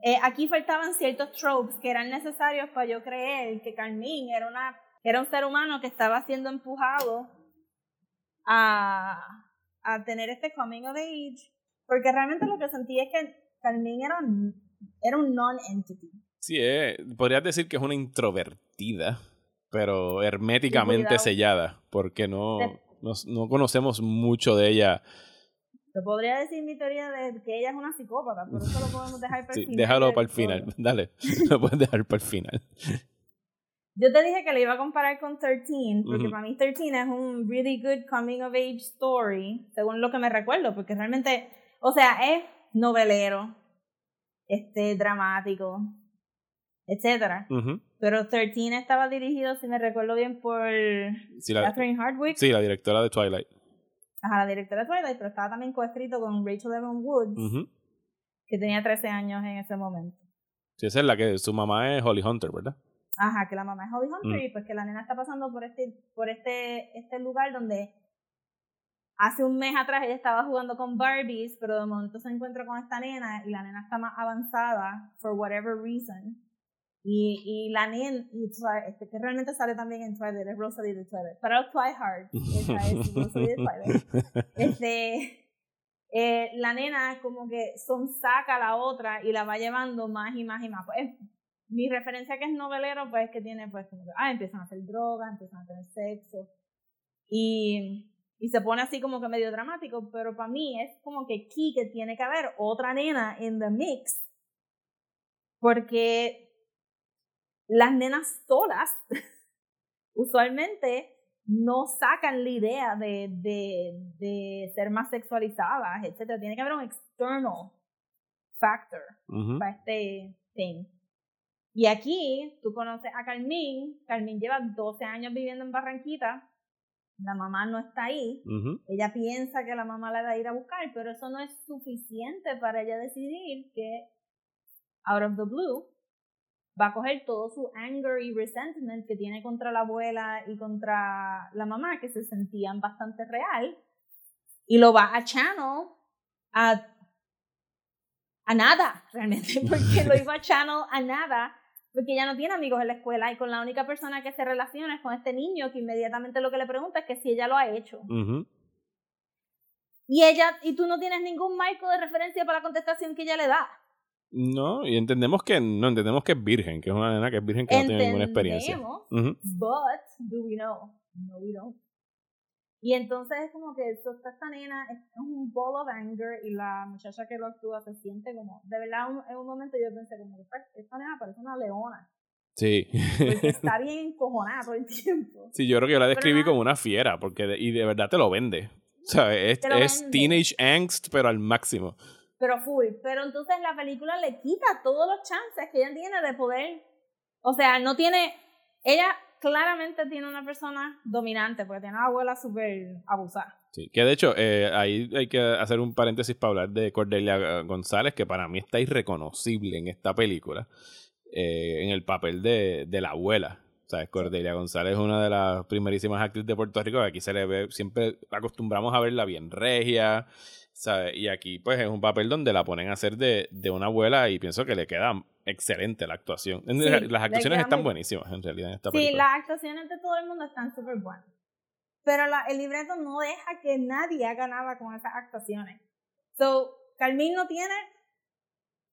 eh, aquí faltaban ciertos tropes que eran necesarios para yo creer que Carmín era una era un ser humano que estaba siendo empujado a, a tener este coming of age. Porque realmente lo que sentí es que Carmín era, un- era un non-entity. Sí, eh, podrías decir que es una introvertida, pero herméticamente sellada, porque no, no, no conocemos mucho de ella. Te podría decir mi teoría de que ella es una psicópata, pero eso lo podemos *laughs* dejar para el Sí, final. déjalo para el final. *laughs* Dale, lo puedes dejar para el final. Yo te dije que le iba a comparar con 13, porque para mí 13 es un really good coming of age story, según lo que me recuerdo, porque realmente, o sea, es novelero, este, dramático, etcétera. Pero 13 estaba dirigido, si me recuerdo bien, por Sí, la, Catherine Hardwick, sí, la directora de Twilight. ajá, la directora de Twilight, pero estaba también coescrito con Rachel Evan Woods, que tenía 13 años en ese momento. Sí, esa es la que su mamá es Holly Hunter, ¿verdad? Ajá, que la mamá es Holly Hunter Mm. y pues que la nena está pasando por este, por este, este lugar donde hace un mes atrás ella estaba jugando con Barbies, pero de momento se encuentra con esta nena y la nena está más avanzada for whatever reason. Y, y la nena, y este, que realmente sale también en Twilight, es Rosalie de Twilight, pero Twilight, esa es *laughs* Rosalie de Twilight. Este, eh, la nena como que son saca a la otra y la va llevando más y más y más. Pues, mi referencia que es novelero, pues que tiene, pues, como que, ah, empiezan a hacer drogas, empiezan a tener sexo. Y, y se pone así como que medio dramático, pero para mí es como que aquí que tiene que haber otra nena en the mix. Porque las nenas solas *laughs* usualmente no sacan la idea de, de, de ser más sexualizadas, etc. Tiene que haber un external factor para este thing. Y aquí tú conoces a Carmín. Carmín lleva 12 años viviendo en Barranquita. La mamá no está ahí. Ella piensa que la mamá la va a ir a buscar, pero eso no es suficiente para ella decidir que, out of the blue, va a coger todo su anger y resentment que tiene contra la abuela y contra la mamá, que se sentían bastante real, y lo va a channel a, a nada, realmente, *laughs* porque lo iba a channel a nada, porque ella no tiene amigos en la escuela y con la única persona que se relaciona es con este niño que inmediatamente lo que le pregunta es que si ella lo ha hecho. Ujú. Y ella, y tú no tienes ningún marco de referencia para la contestación que ella le da. No, y entendemos que no entendemos que es virgen, que es una nena que es virgen que no tiene ninguna experiencia. Entendemos, Ujú. But, do we know? No, we don't. Y entonces es como que esto, esta nena es un ball of anger y la muchacha que lo actúa se siente como, de verdad, un- en un momento yo pensé como, que esta- nena parece una leona, Sí. porque está *laughs* bien encojonada todo el tiempo. sí, yo creo que yo la describí como una fiera, porque de- y de verdad te lo vende. ¿Sabes? Es, es vende. teenage angst, pero al máximo. Pero full. Pero entonces la película le quita todos los chances que ella tiene de poder. O sea, no tiene. Ella claramente tiene una persona dominante, porque tiene una abuela súper abusada. Sí, que de hecho, eh, ahí hay que hacer un paréntesis para hablar de Cordelia González, que para mí está irreconocible en esta película, eh, en el papel de, de la abuela. ¿Sabes? Cordelia González es una de las primerísimas actrices de Puerto Rico, aquí se le ve, siempre acostumbramos a verla bien regia, ¿sabes? Y aquí pues es un papel donde la ponen a hacer de, de una abuela y pienso que le queda excelente la actuación. Sí, las actuaciones están muy- buenísimas en realidad en esta Sí, película. las actuaciones de todo el mundo están súper buenas. Pero la- el libreto no deja que nadie haga nada con esas actuaciones. So, Carmín no tiene.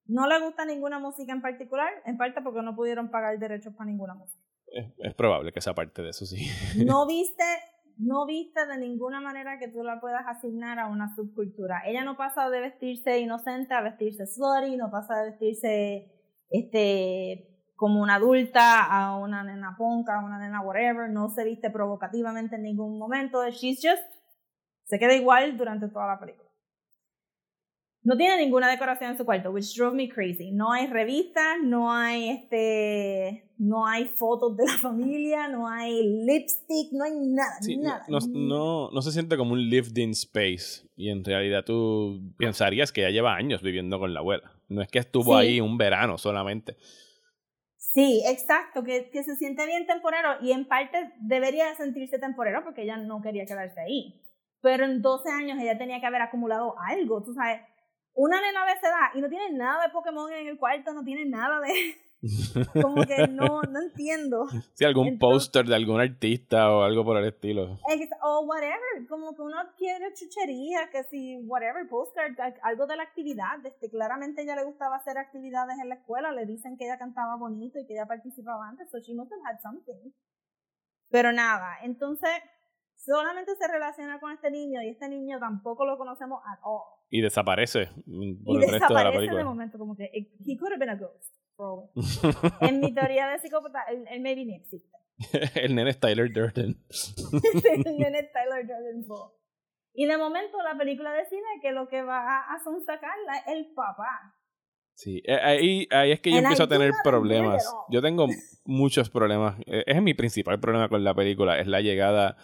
No le gusta ninguna música en particular, en parte porque no pudieron pagar derechos para ninguna música. Es, es probable que sea parte de eso, sí. no *laughs* viste, no viste de ninguna manera que tú la puedas asignar a una subcultura. Ella no pasa de vestirse inocente a vestirse slutty, no pasa de vestirse este como una adulta a una nena ponca, a una nena whatever, no se viste provocativamente en ningún momento. She's just se queda igual durante toda la película. No tiene ninguna decoración en su cuarto, which drove me crazy. No hay revistas, no hay este, no hay fotos de la familia, no hay lipstick, no hay nada, Sí, nada. no, no, no se siente como un lived-in space. Y en realidad tú pensarías que ya lleva años viviendo con la abuela. No es que estuvo Sí. ahí un verano solamente. Sí, exacto, que, que se siente bien temporero y en parte debería sentirse temporero porque ella no quería quedarse ahí. Pero en 12 años ella tenía que haber acumulado algo, tú sabes. Una nena de esa edad y no tiene nada de Pokémon en el cuarto, no tiene nada de... *laughs* Como que no, no entiendo. Sí, algún póster de algún artista o algo por el estilo. Ex- o whatever, como que uno quiere chuchería, que si whatever, al- algo de la actividad, este, claramente ella le gustaba hacer actividades en la escuela, le dicen que ella cantaba bonito y que ella participaba antes, so she must have had something. Pero nada, entonces solamente se relaciona con este niño y este niño tampoco lo conocemos at all. Y desaparece mm, por y el resto de la desaparece de película. momento, como que eh, he could have been a ghost. *laughs* en mi teoría de psicópata, él, él maybe ni existe. el nene es Tyler Durden. el nene Tyler Durden *laughs* Poe. Y de momento la película decide que lo que va a, sonsacarla es el papá. Sí, eh, ahí, ahí es que yo And I empiezo a tener problemas. Yo tengo muchos problemas. Eh, Es mi principal problema con la película. Es la llegada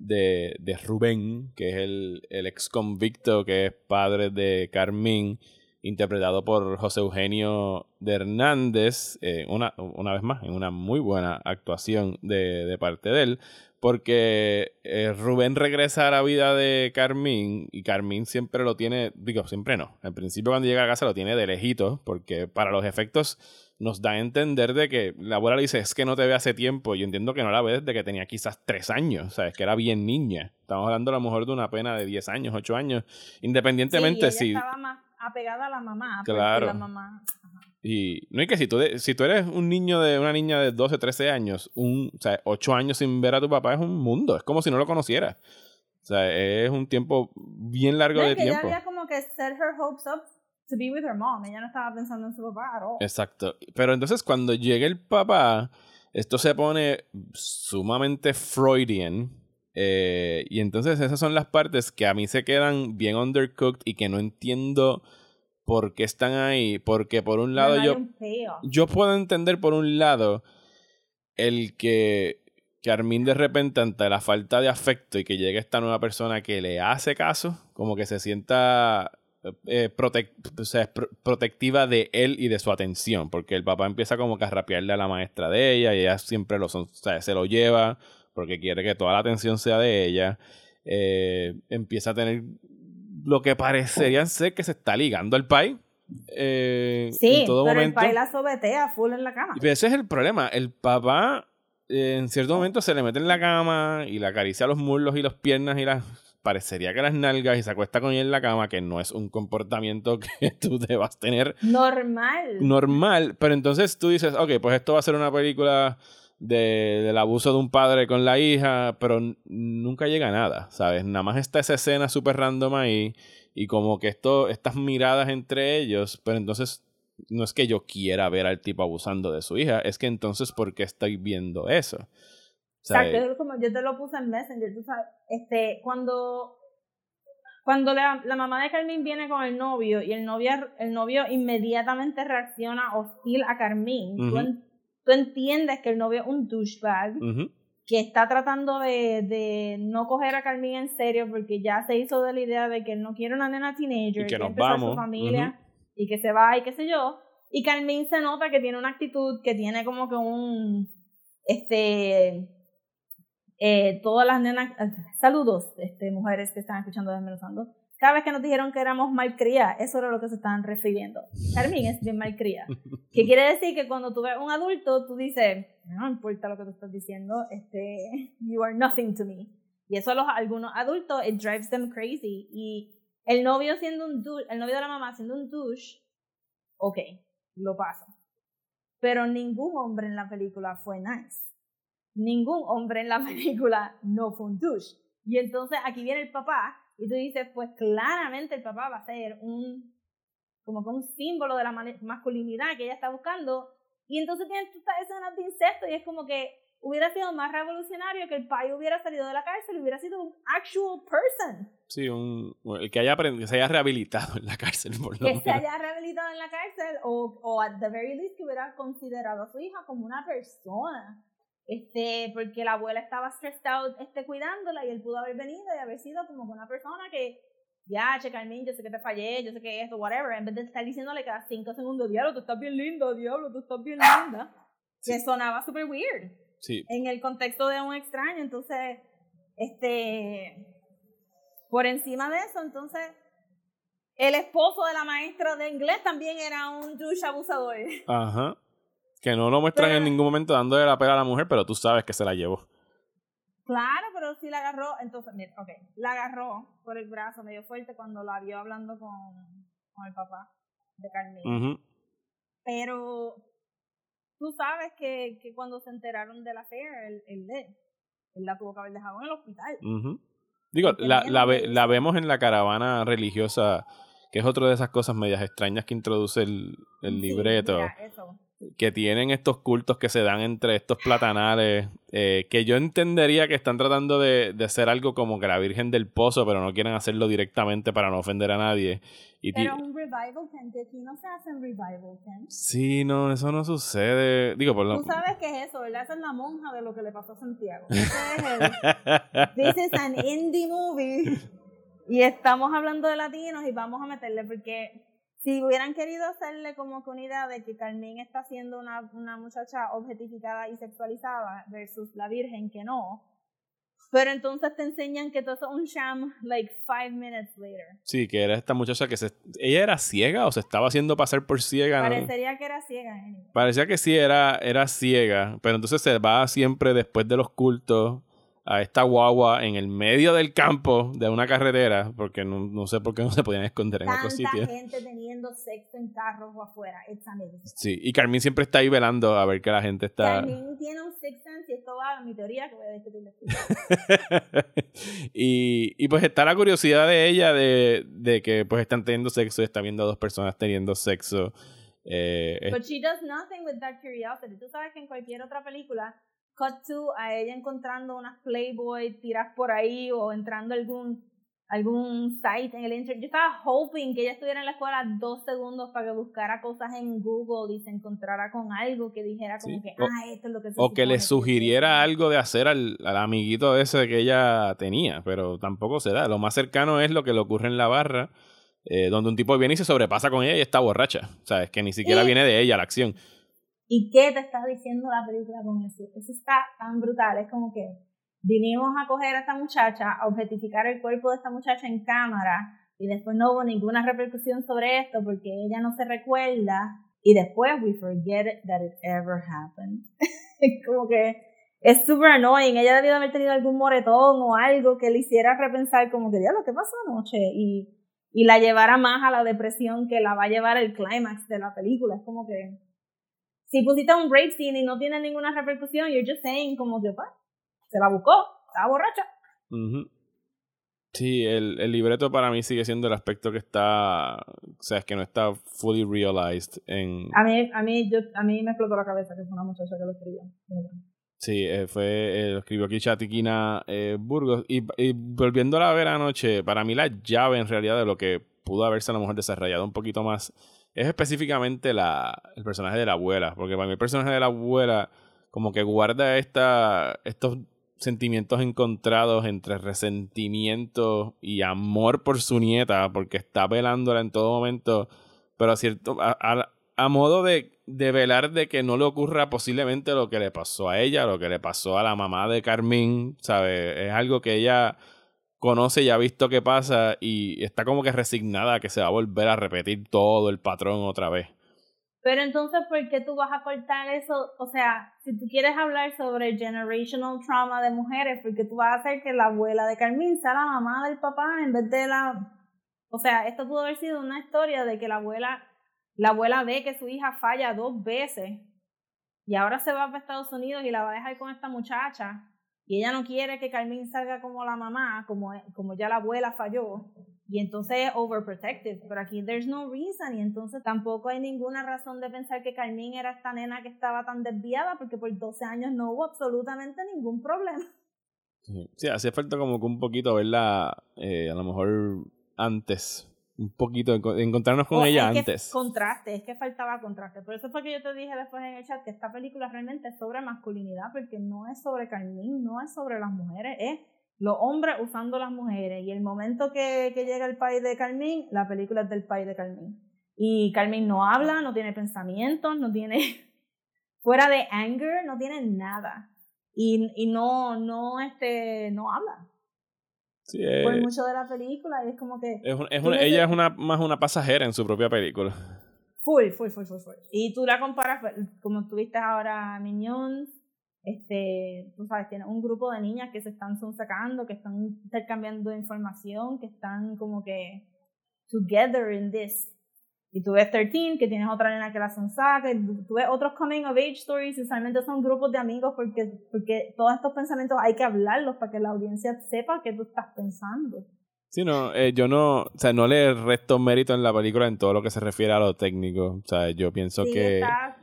de, de Rubén, que es el, el ex convicto, que es padre de Carmín. Interpretado por José Eugenio de Hernández, eh, una, una vez más, en una muy buena actuación de, de parte de él, porque eh, Rubén regresa a la vida de Carmín y Carmín siempre lo tiene, digo, siempre no, al principio cuando llega a casa lo tiene de lejito, porque para los efectos nos da a entender de que la abuela le dice, es que no te ve hace tiempo, yo entiendo que no la ve desde que tenía quizás tres años, sabes que era bien niña, estamos hablando a lo mejor de una pena de 10 años, 8 años, independientemente sí, si... ella estaba más apegada a la mamá. porque Claro. La mamá, Y no hay que si tú, de- si tú eres un niño de una niña de 12, 13 años, un, o sea, 8 años sin ver a tu papá es un mundo, es como si no lo conocieras. O sea, es un tiempo bien largo No, de es que ella tiempo. había como que set her hopes up to be with her mom. Ella no estaba pensando en su papá at all. Exacto. Pero entonces cuando llega el papá, esto se pone sumamente Freudian. Eh, y entonces esas son las partes que a mí se quedan bien undercooked y que no entiendo por qué están ahí. Porque por un lado No yo... un yo puedo entender por un lado el que Carmín de repente ante la falta de afecto y que llegue esta nueva persona que le hace caso, como que se sienta eh, protec- o sea, pro- protectiva de él y de su atención, porque el papá empieza como que a rapearle a la maestra de ella y ella siempre lo son, o sea, se lo lleva porque quiere que toda la atención sea de ella. Eh, empieza a tener lo que parecería ser que se está ligando al país. eh, Sí, en todo pero momento. el pai la sobetea full en la cama. Y ese es el problema. El papá eh, en cierto momento se le mete en la cama y le acaricia los muslos y las piernas y las... Parecería que las nalgas y se acuesta con ella en la cama, que no es un comportamiento *laughs* que tú debas tener Normal. normal. Pero entonces tú dices, ok, pues esto va a ser una película de- del abuso de un padre con la hija, pero nunca llega a nada, ¿sabes? Nada más está esa escena súper random ahí y como que esto, estas miradas entre ellos, pero entonces no es que yo quiera ver al tipo abusando de su hija, es que entonces, ¿por qué estoy viendo eso? ¿Sabes? Exacto, es como yo te lo puse en Messenger, tú sabes, este, cuando, cuando la, la mamá de Carmín viene con el novio y el novio, el novio inmediatamente reacciona hostil a Carmín, tú entiendes que el novio es un douchebag, que está tratando de, de no coger a Carmín en serio porque ya se hizo de la idea de que él no quiere una nena teenager, Y que nos vamos, su familia y que se va y qué sé yo. Y Carmín se nota que tiene una actitud, que tiene como que un, este, eh, todas las nenas, saludos, este, mujeres que están escuchando desmenuzando. Cada vez que nos dijeron que éramos malcriadas, eso era lo que se estaban refiriendo. Carmín es bien malcriada. *laughs* Que quiere decir que cuando tú ves un adulto, tú dices, no importa lo que tú estás diciendo, este, you are nothing to me. Y eso a los algunos adultos, it drives them crazy. Y el novio siendo un douche, el novio de la mamá siendo un douche, ok, lo paso. Pero ningún hombre en la película fue nice. Ningún hombre en la *laughs* película no fue un douche. Y entonces aquí viene el papá y tú dices, pues claramente el papá va a ser un como que un símbolo de la masculinidad que ella está buscando. Y entonces tienes estas escenas de incesto y es como que hubiera sido más revolucionario que el pai hubiera salido de la cárcel y hubiera sido un actual person. Sí, un, el que haya que se haya rehabilitado en la cárcel, por lo que menos. se haya rehabilitado en la cárcel o, o at the very least que hubiera considerado a su hija como una persona. Este, porque la abuela estaba stressed out este, cuidándola y él pudo haber venido y haber sido como una persona que, ya, che, Carmín, yo sé que te fallé, yo sé que esto, whatever, en vez de estar diciéndole cada cinco segundos, diablo, tú estás bien linda, diablo, tú estás bien linda, que sonaba super weird Sí, en el contexto de un extraño. Entonces, este, por encima de eso, entonces, el esposo de la maestra de inglés también era un douche abusador. ajá. Que no lo muestran Pero- en ningún momento dándole la pela a la mujer, pero tú sabes que se la llevó. Claro, pero sí la agarró, entonces, mira, ok, la agarró por el brazo medio fuerte cuando la vio hablando con, con el papá de Carmen. Ujú. Pero tú sabes que, que cuando se enteraron de la affair, él, él, la tuvo que haber dejado en el hospital. Digo, la, la, ve- la vemos en la caravana religiosa, que es otra de esas cosas medias extrañas que introduce el, el Sí, libreto, mira, eso. Que tienen estos cultos que se dan entre estos platanales, eh, que yo entendería que están tratando de, de hacer algo como que la Virgen del Pozo, pero no quieren hacerlo directamente para no ofender a nadie. Y Pero un revival tent, aquí no se hacen revival tents. Sí, no, eso no sucede. Digo, por lo Tú sabes qué es eso, ¿verdad? Esa es la monja de lo que le pasó a Santiago. *laughs* Es el, This is an indie movie. Y estamos hablando de latinos y vamos a meterle porque si hubieran querido hacerle como que una idea de que Carmen está siendo una, una muchacha objetificada y sexualizada versus la virgen que no, pero entonces te enseñan que todo es un sham like five minutes later. Sí, que era esta muchacha que se... ¿Ella era ciega o se estaba haciendo pasar por ciega? ¿no? Parecería que era ciega. anyway. Parecía que sí era, era ciega, pero entonces se va siempre después de los cultos a esta guagua en el medio del campo de una carretera, porque no, no sé por qué no se podían esconder en otro sitio. gente teniendo sexo en carros o afuera. It's amazing. Sí, y Carmín siempre está ahí velando a ver que la gente está... Tiene un sense y esto va a mi teoría que voy a discutir y, y pues está la curiosidad de ella de, de que pues están teniendo sexo, está viendo a dos personas teniendo sexo. Eh, But she does nothing with that curiosity. Tú sabes que en cualquier otra película, cut to a ella encontrando unas Playboy tiras por ahí o entrando a algún algún site en el internet. Yo estaba hoping que ella estuviera en la escuela dos segundos para que buscara cosas en Google y se encontrara con algo que dijera como Sí. que, ah, esto es lo que se o que le sugiriera es". algo de hacer al, al amiguito ese que ella tenía, pero tampoco se da. Lo más cercano es lo que le ocurre en la barra, eh, donde un tipo viene y se sobrepasa con ella y está borracha. O sea, es que ni siquiera Y- viene de ella la acción. ¿Y qué te está diciendo la película con eso? Eso está tan brutal. Es como que vinimos a coger a esta muchacha, a objetificar el cuerpo de esta muchacha en cámara y después no hubo ninguna repercusión sobre esto porque ella no se recuerda y después we forget that it ever happened. *laughs* es como que es super annoying. Ella debió de haber tenido algún moretón o algo que le hiciera repensar como que, lo ¿qué pasó anoche? Y, y la llevara más a la depresión que la va a llevar el clímax de la película. Es como que si pusiste un rape scene y no tiene ninguna repercusión, you're just saying como que, pues, se la buscó, estaba borracha. Ujú. Sí, el, el libreto para mí sigue siendo el aspecto que está, o sea, es que no está fully realized en... A mí, a mí, yo, a mí me explotó la cabeza que fue una muchacha que lo escribió. Sí, eh, fue, eh, lo escribió aquí Chatiquina eh, Burgos. Y, y volviéndola a ver anoche, para mí la llave en realidad de lo que pudo haberse a lo mejor desarrollado un poquito más es específicamente la, el personaje de la abuela. Porque para mí el personaje de la abuela como que guarda esta, estos sentimientos encontrados entre resentimiento y amor por su nieta, porque está velándola en todo momento, pero a cierto, a, a- a modo de, de velar de que no le ocurra posiblemente lo que le pasó a ella, lo que le pasó a la mamá de Carmín, ¿sabe? Es algo que ella conoce y ha visto que pasa y está como que resignada que se va a volver a repetir todo el patrón otra vez. Pero entonces, ¿por qué tú vas a cortar eso? O sea, si tú quieres hablar sobre generational trauma de mujeres, porque tú vas a hacer que la abuela de Carmín sea la mamá del papá en vez de la... O sea, esto pudo haber sido una historia de que la abuela, la abuela ve que su hija falla dos veces y ahora se va para Estados Unidos y la va a dejar con esta muchacha y ella no quiere que Carmín salga como la mamá, como, como ya la abuela falló. Y entonces es overprotective, pero aquí there's no reason y entonces tampoco hay ninguna razón de pensar que Carmín era esta nena que estaba tan desviada porque por 12 años no hubo absolutamente ningún problema. Sí, hacía falta como que un poquito verla, eh, a lo mejor antes, un poquito, enco- encontrarnos con O ella es que antes. Contraste, es que faltaba contraste. Por eso fue que yo te dije después en el chat que esta película realmente es sobre masculinidad porque no es sobre Carmín, no es sobre las mujeres, es los hombres usando las mujeres. Y el momento que, que llega el país de Carmín, la película es del país de Carmín. Y Carmín no habla, no tiene pensamientos, no tiene. *laughs* fuera de anger, no tiene nada. Y, y no, no, este, no habla. Sí, eh, Por mucho de la película, y es como que. es un- es una- ella es una, más una pasajera en su propia película. Full, full, full, full, full. Y tú la comparas, pues, como tuviste ahora Minions, este, tú sabes, tienes un grupo de niñas que se están sacando, que están intercambiando información, que están como que together in this. Y tú ves 13, que tienes otra nena que la sonsaca, y tú ves otros coming of age stories, y usualmente son grupos de amigos porque, porque todos estos pensamientos hay que hablarlos para que la audiencia sepa qué tú estás pensando. Sí, no, eh, yo no, o sea, no le resto mérito en la película en todo lo que se refiere a lo técnico. O sea, yo pienso Sí, que está-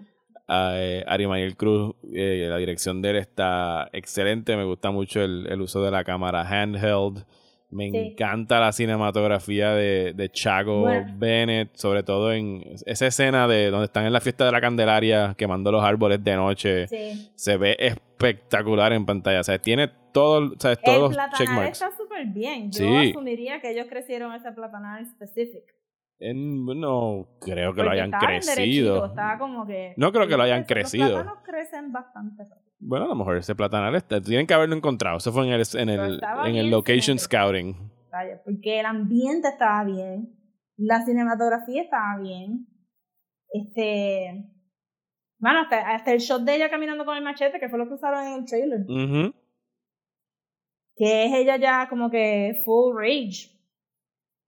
eh, Ari Mayel Cruz, eh, la dirección de él está excelente. Me gusta mucho el, el uso de la cámara handheld. Me Sí. encanta la cinematografía de, de Chago Bueno. Bennett, sobre todo en esa escena de donde están en la fiesta de la Candelaria quemando los árboles de noche. sí. Se ve espectacular en pantalla. O sea, tiene todo, sea, todos el los checkmarks. está súper bien. Yo Sí. asumiría que ellos crecieron ese platanar específico. En- no creo que lo hayan derechito, crecido. Estaba como que. No creo que lo hayan Los crecido. plátanos crecen bastante. Bueno, a lo mejor ese platanal está. Tienen que haberlo encontrado. Eso fue en el, en el, en el location scouting. Vaya, porque el ambiente estaba bien, la cinematografía estaba bien. Este. Bueno, hasta, hasta el shot de ella caminando con el machete, que fue lo que usaron en el trailer. Ujú. que es ella ya como que full rage.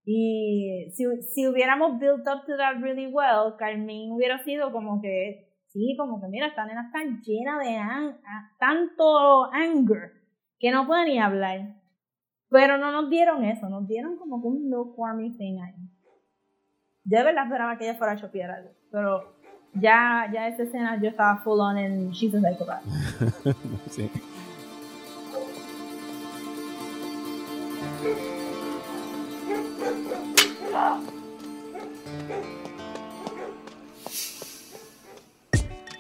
Y si, si hubiéramos built up to that really well, Carmen hubiera sido como que, sí, como que mira, esta nena está llena de an- a- tanto anger que no puede ni hablar. Pero no nos dieron eso, nos dieron como que un no me thing ahí. Yo de verdad esperaba que ella fuera a chopear algo, pero ya, ya esa escena yo estaba full on en She's a Psychopath. Sí. *laughs*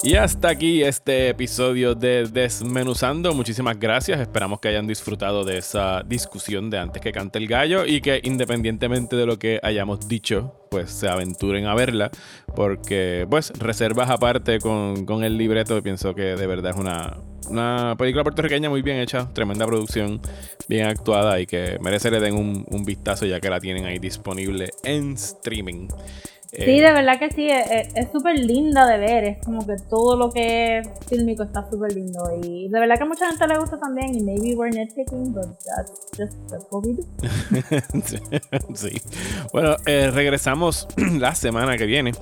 Y hasta aquí este episodio de Desmenuzando. Muchísimas gracias. Esperamos que hayan disfrutado de esa discusión de antes que cante el gallo y que independientemente de lo que hayamos dicho, pues se aventuren a verla. Porque, pues, reservas aparte con, con el libreto. Pienso que de verdad es una, una película puertorriqueña muy bien hecha, tremenda producción, bien actuada y que merece le den un, un vistazo ya que la tienen ahí disponible en streaming. Sí, Eh, de verdad que sí, es es súper linda de ver, es como que todo lo que es fílmico está súper lindo y de verdad que a mucha gente le gusta también y maybe we're nitpicking, but that's just we do. *laughs* sí. Bueno, eh, regresamos *clears throat* la semana que viene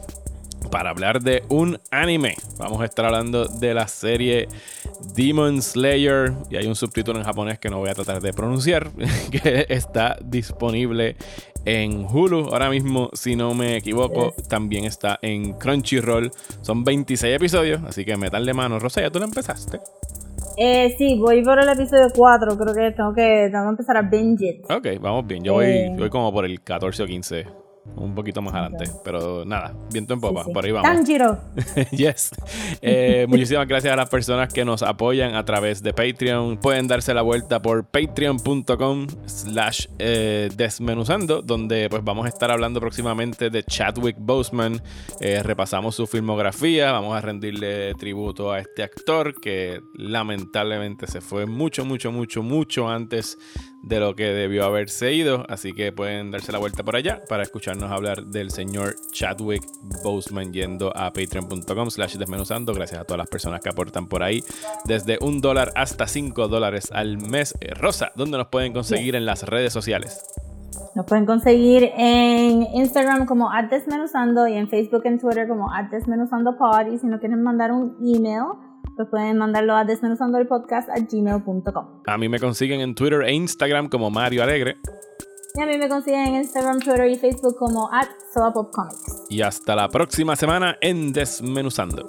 para hablar de un anime. Vamos a estar hablando de la serie Demon Slayer y hay un subtítulo en japonés que no voy a tratar de pronunciar *laughs* que está disponible en Hulu ahora mismo si no me equivoco también está en Crunchyroll son 26 episodios así que metanle mano Rosa ya tú la empezaste Eh, sí, voy por el episodio 4, creo que tengo que, tengo que empezar a binge it. Ok, vamos bien. Yo voy, Eh. voy como por el 14 o 15. Un poquito más adelante. Pero nada, viento en popa. Sí, sí. Por ahí vamos. Tanjiro. *laughs* yes. Eh, *laughs* muchísimas gracias a las personas que nos apoyan a través de Patreon. Pueden darse la vuelta por patreon.com slash eh, desmenuzando, donde pues vamos a estar hablando próximamente de Chadwick Boseman. Eh, repasamos su filmografía. Vamos a rendirle tributo a este actor que lamentablemente se fue mucho, mucho, mucho, mucho antes de lo que debió haberse ido. Así que pueden darse la vuelta por allá para escucharnos hablar del señor Chadwick Boseman yendo a patreon.com slash desmenuzando. Gracias a todas las personas que aportan por ahí. Desde un dólar hasta cinco dólares al mes. Eh, Rosa, ¿dónde nos pueden conseguir en las redes sociales? Nos pueden conseguir en Instagram como @desmenuzando y en Facebook y en Twitter como @desmenuzandopod y si no quieren mandar un email, pues pueden mandarlo a desmenuzandopodcast a gmail.com. A mí me consiguen en Twitter e Instagram como Mario Alegre. Y a mí me consiguen en Instagram, Twitter y Facebook como at Comics. Y hasta la próxima semana en Desmenuzando.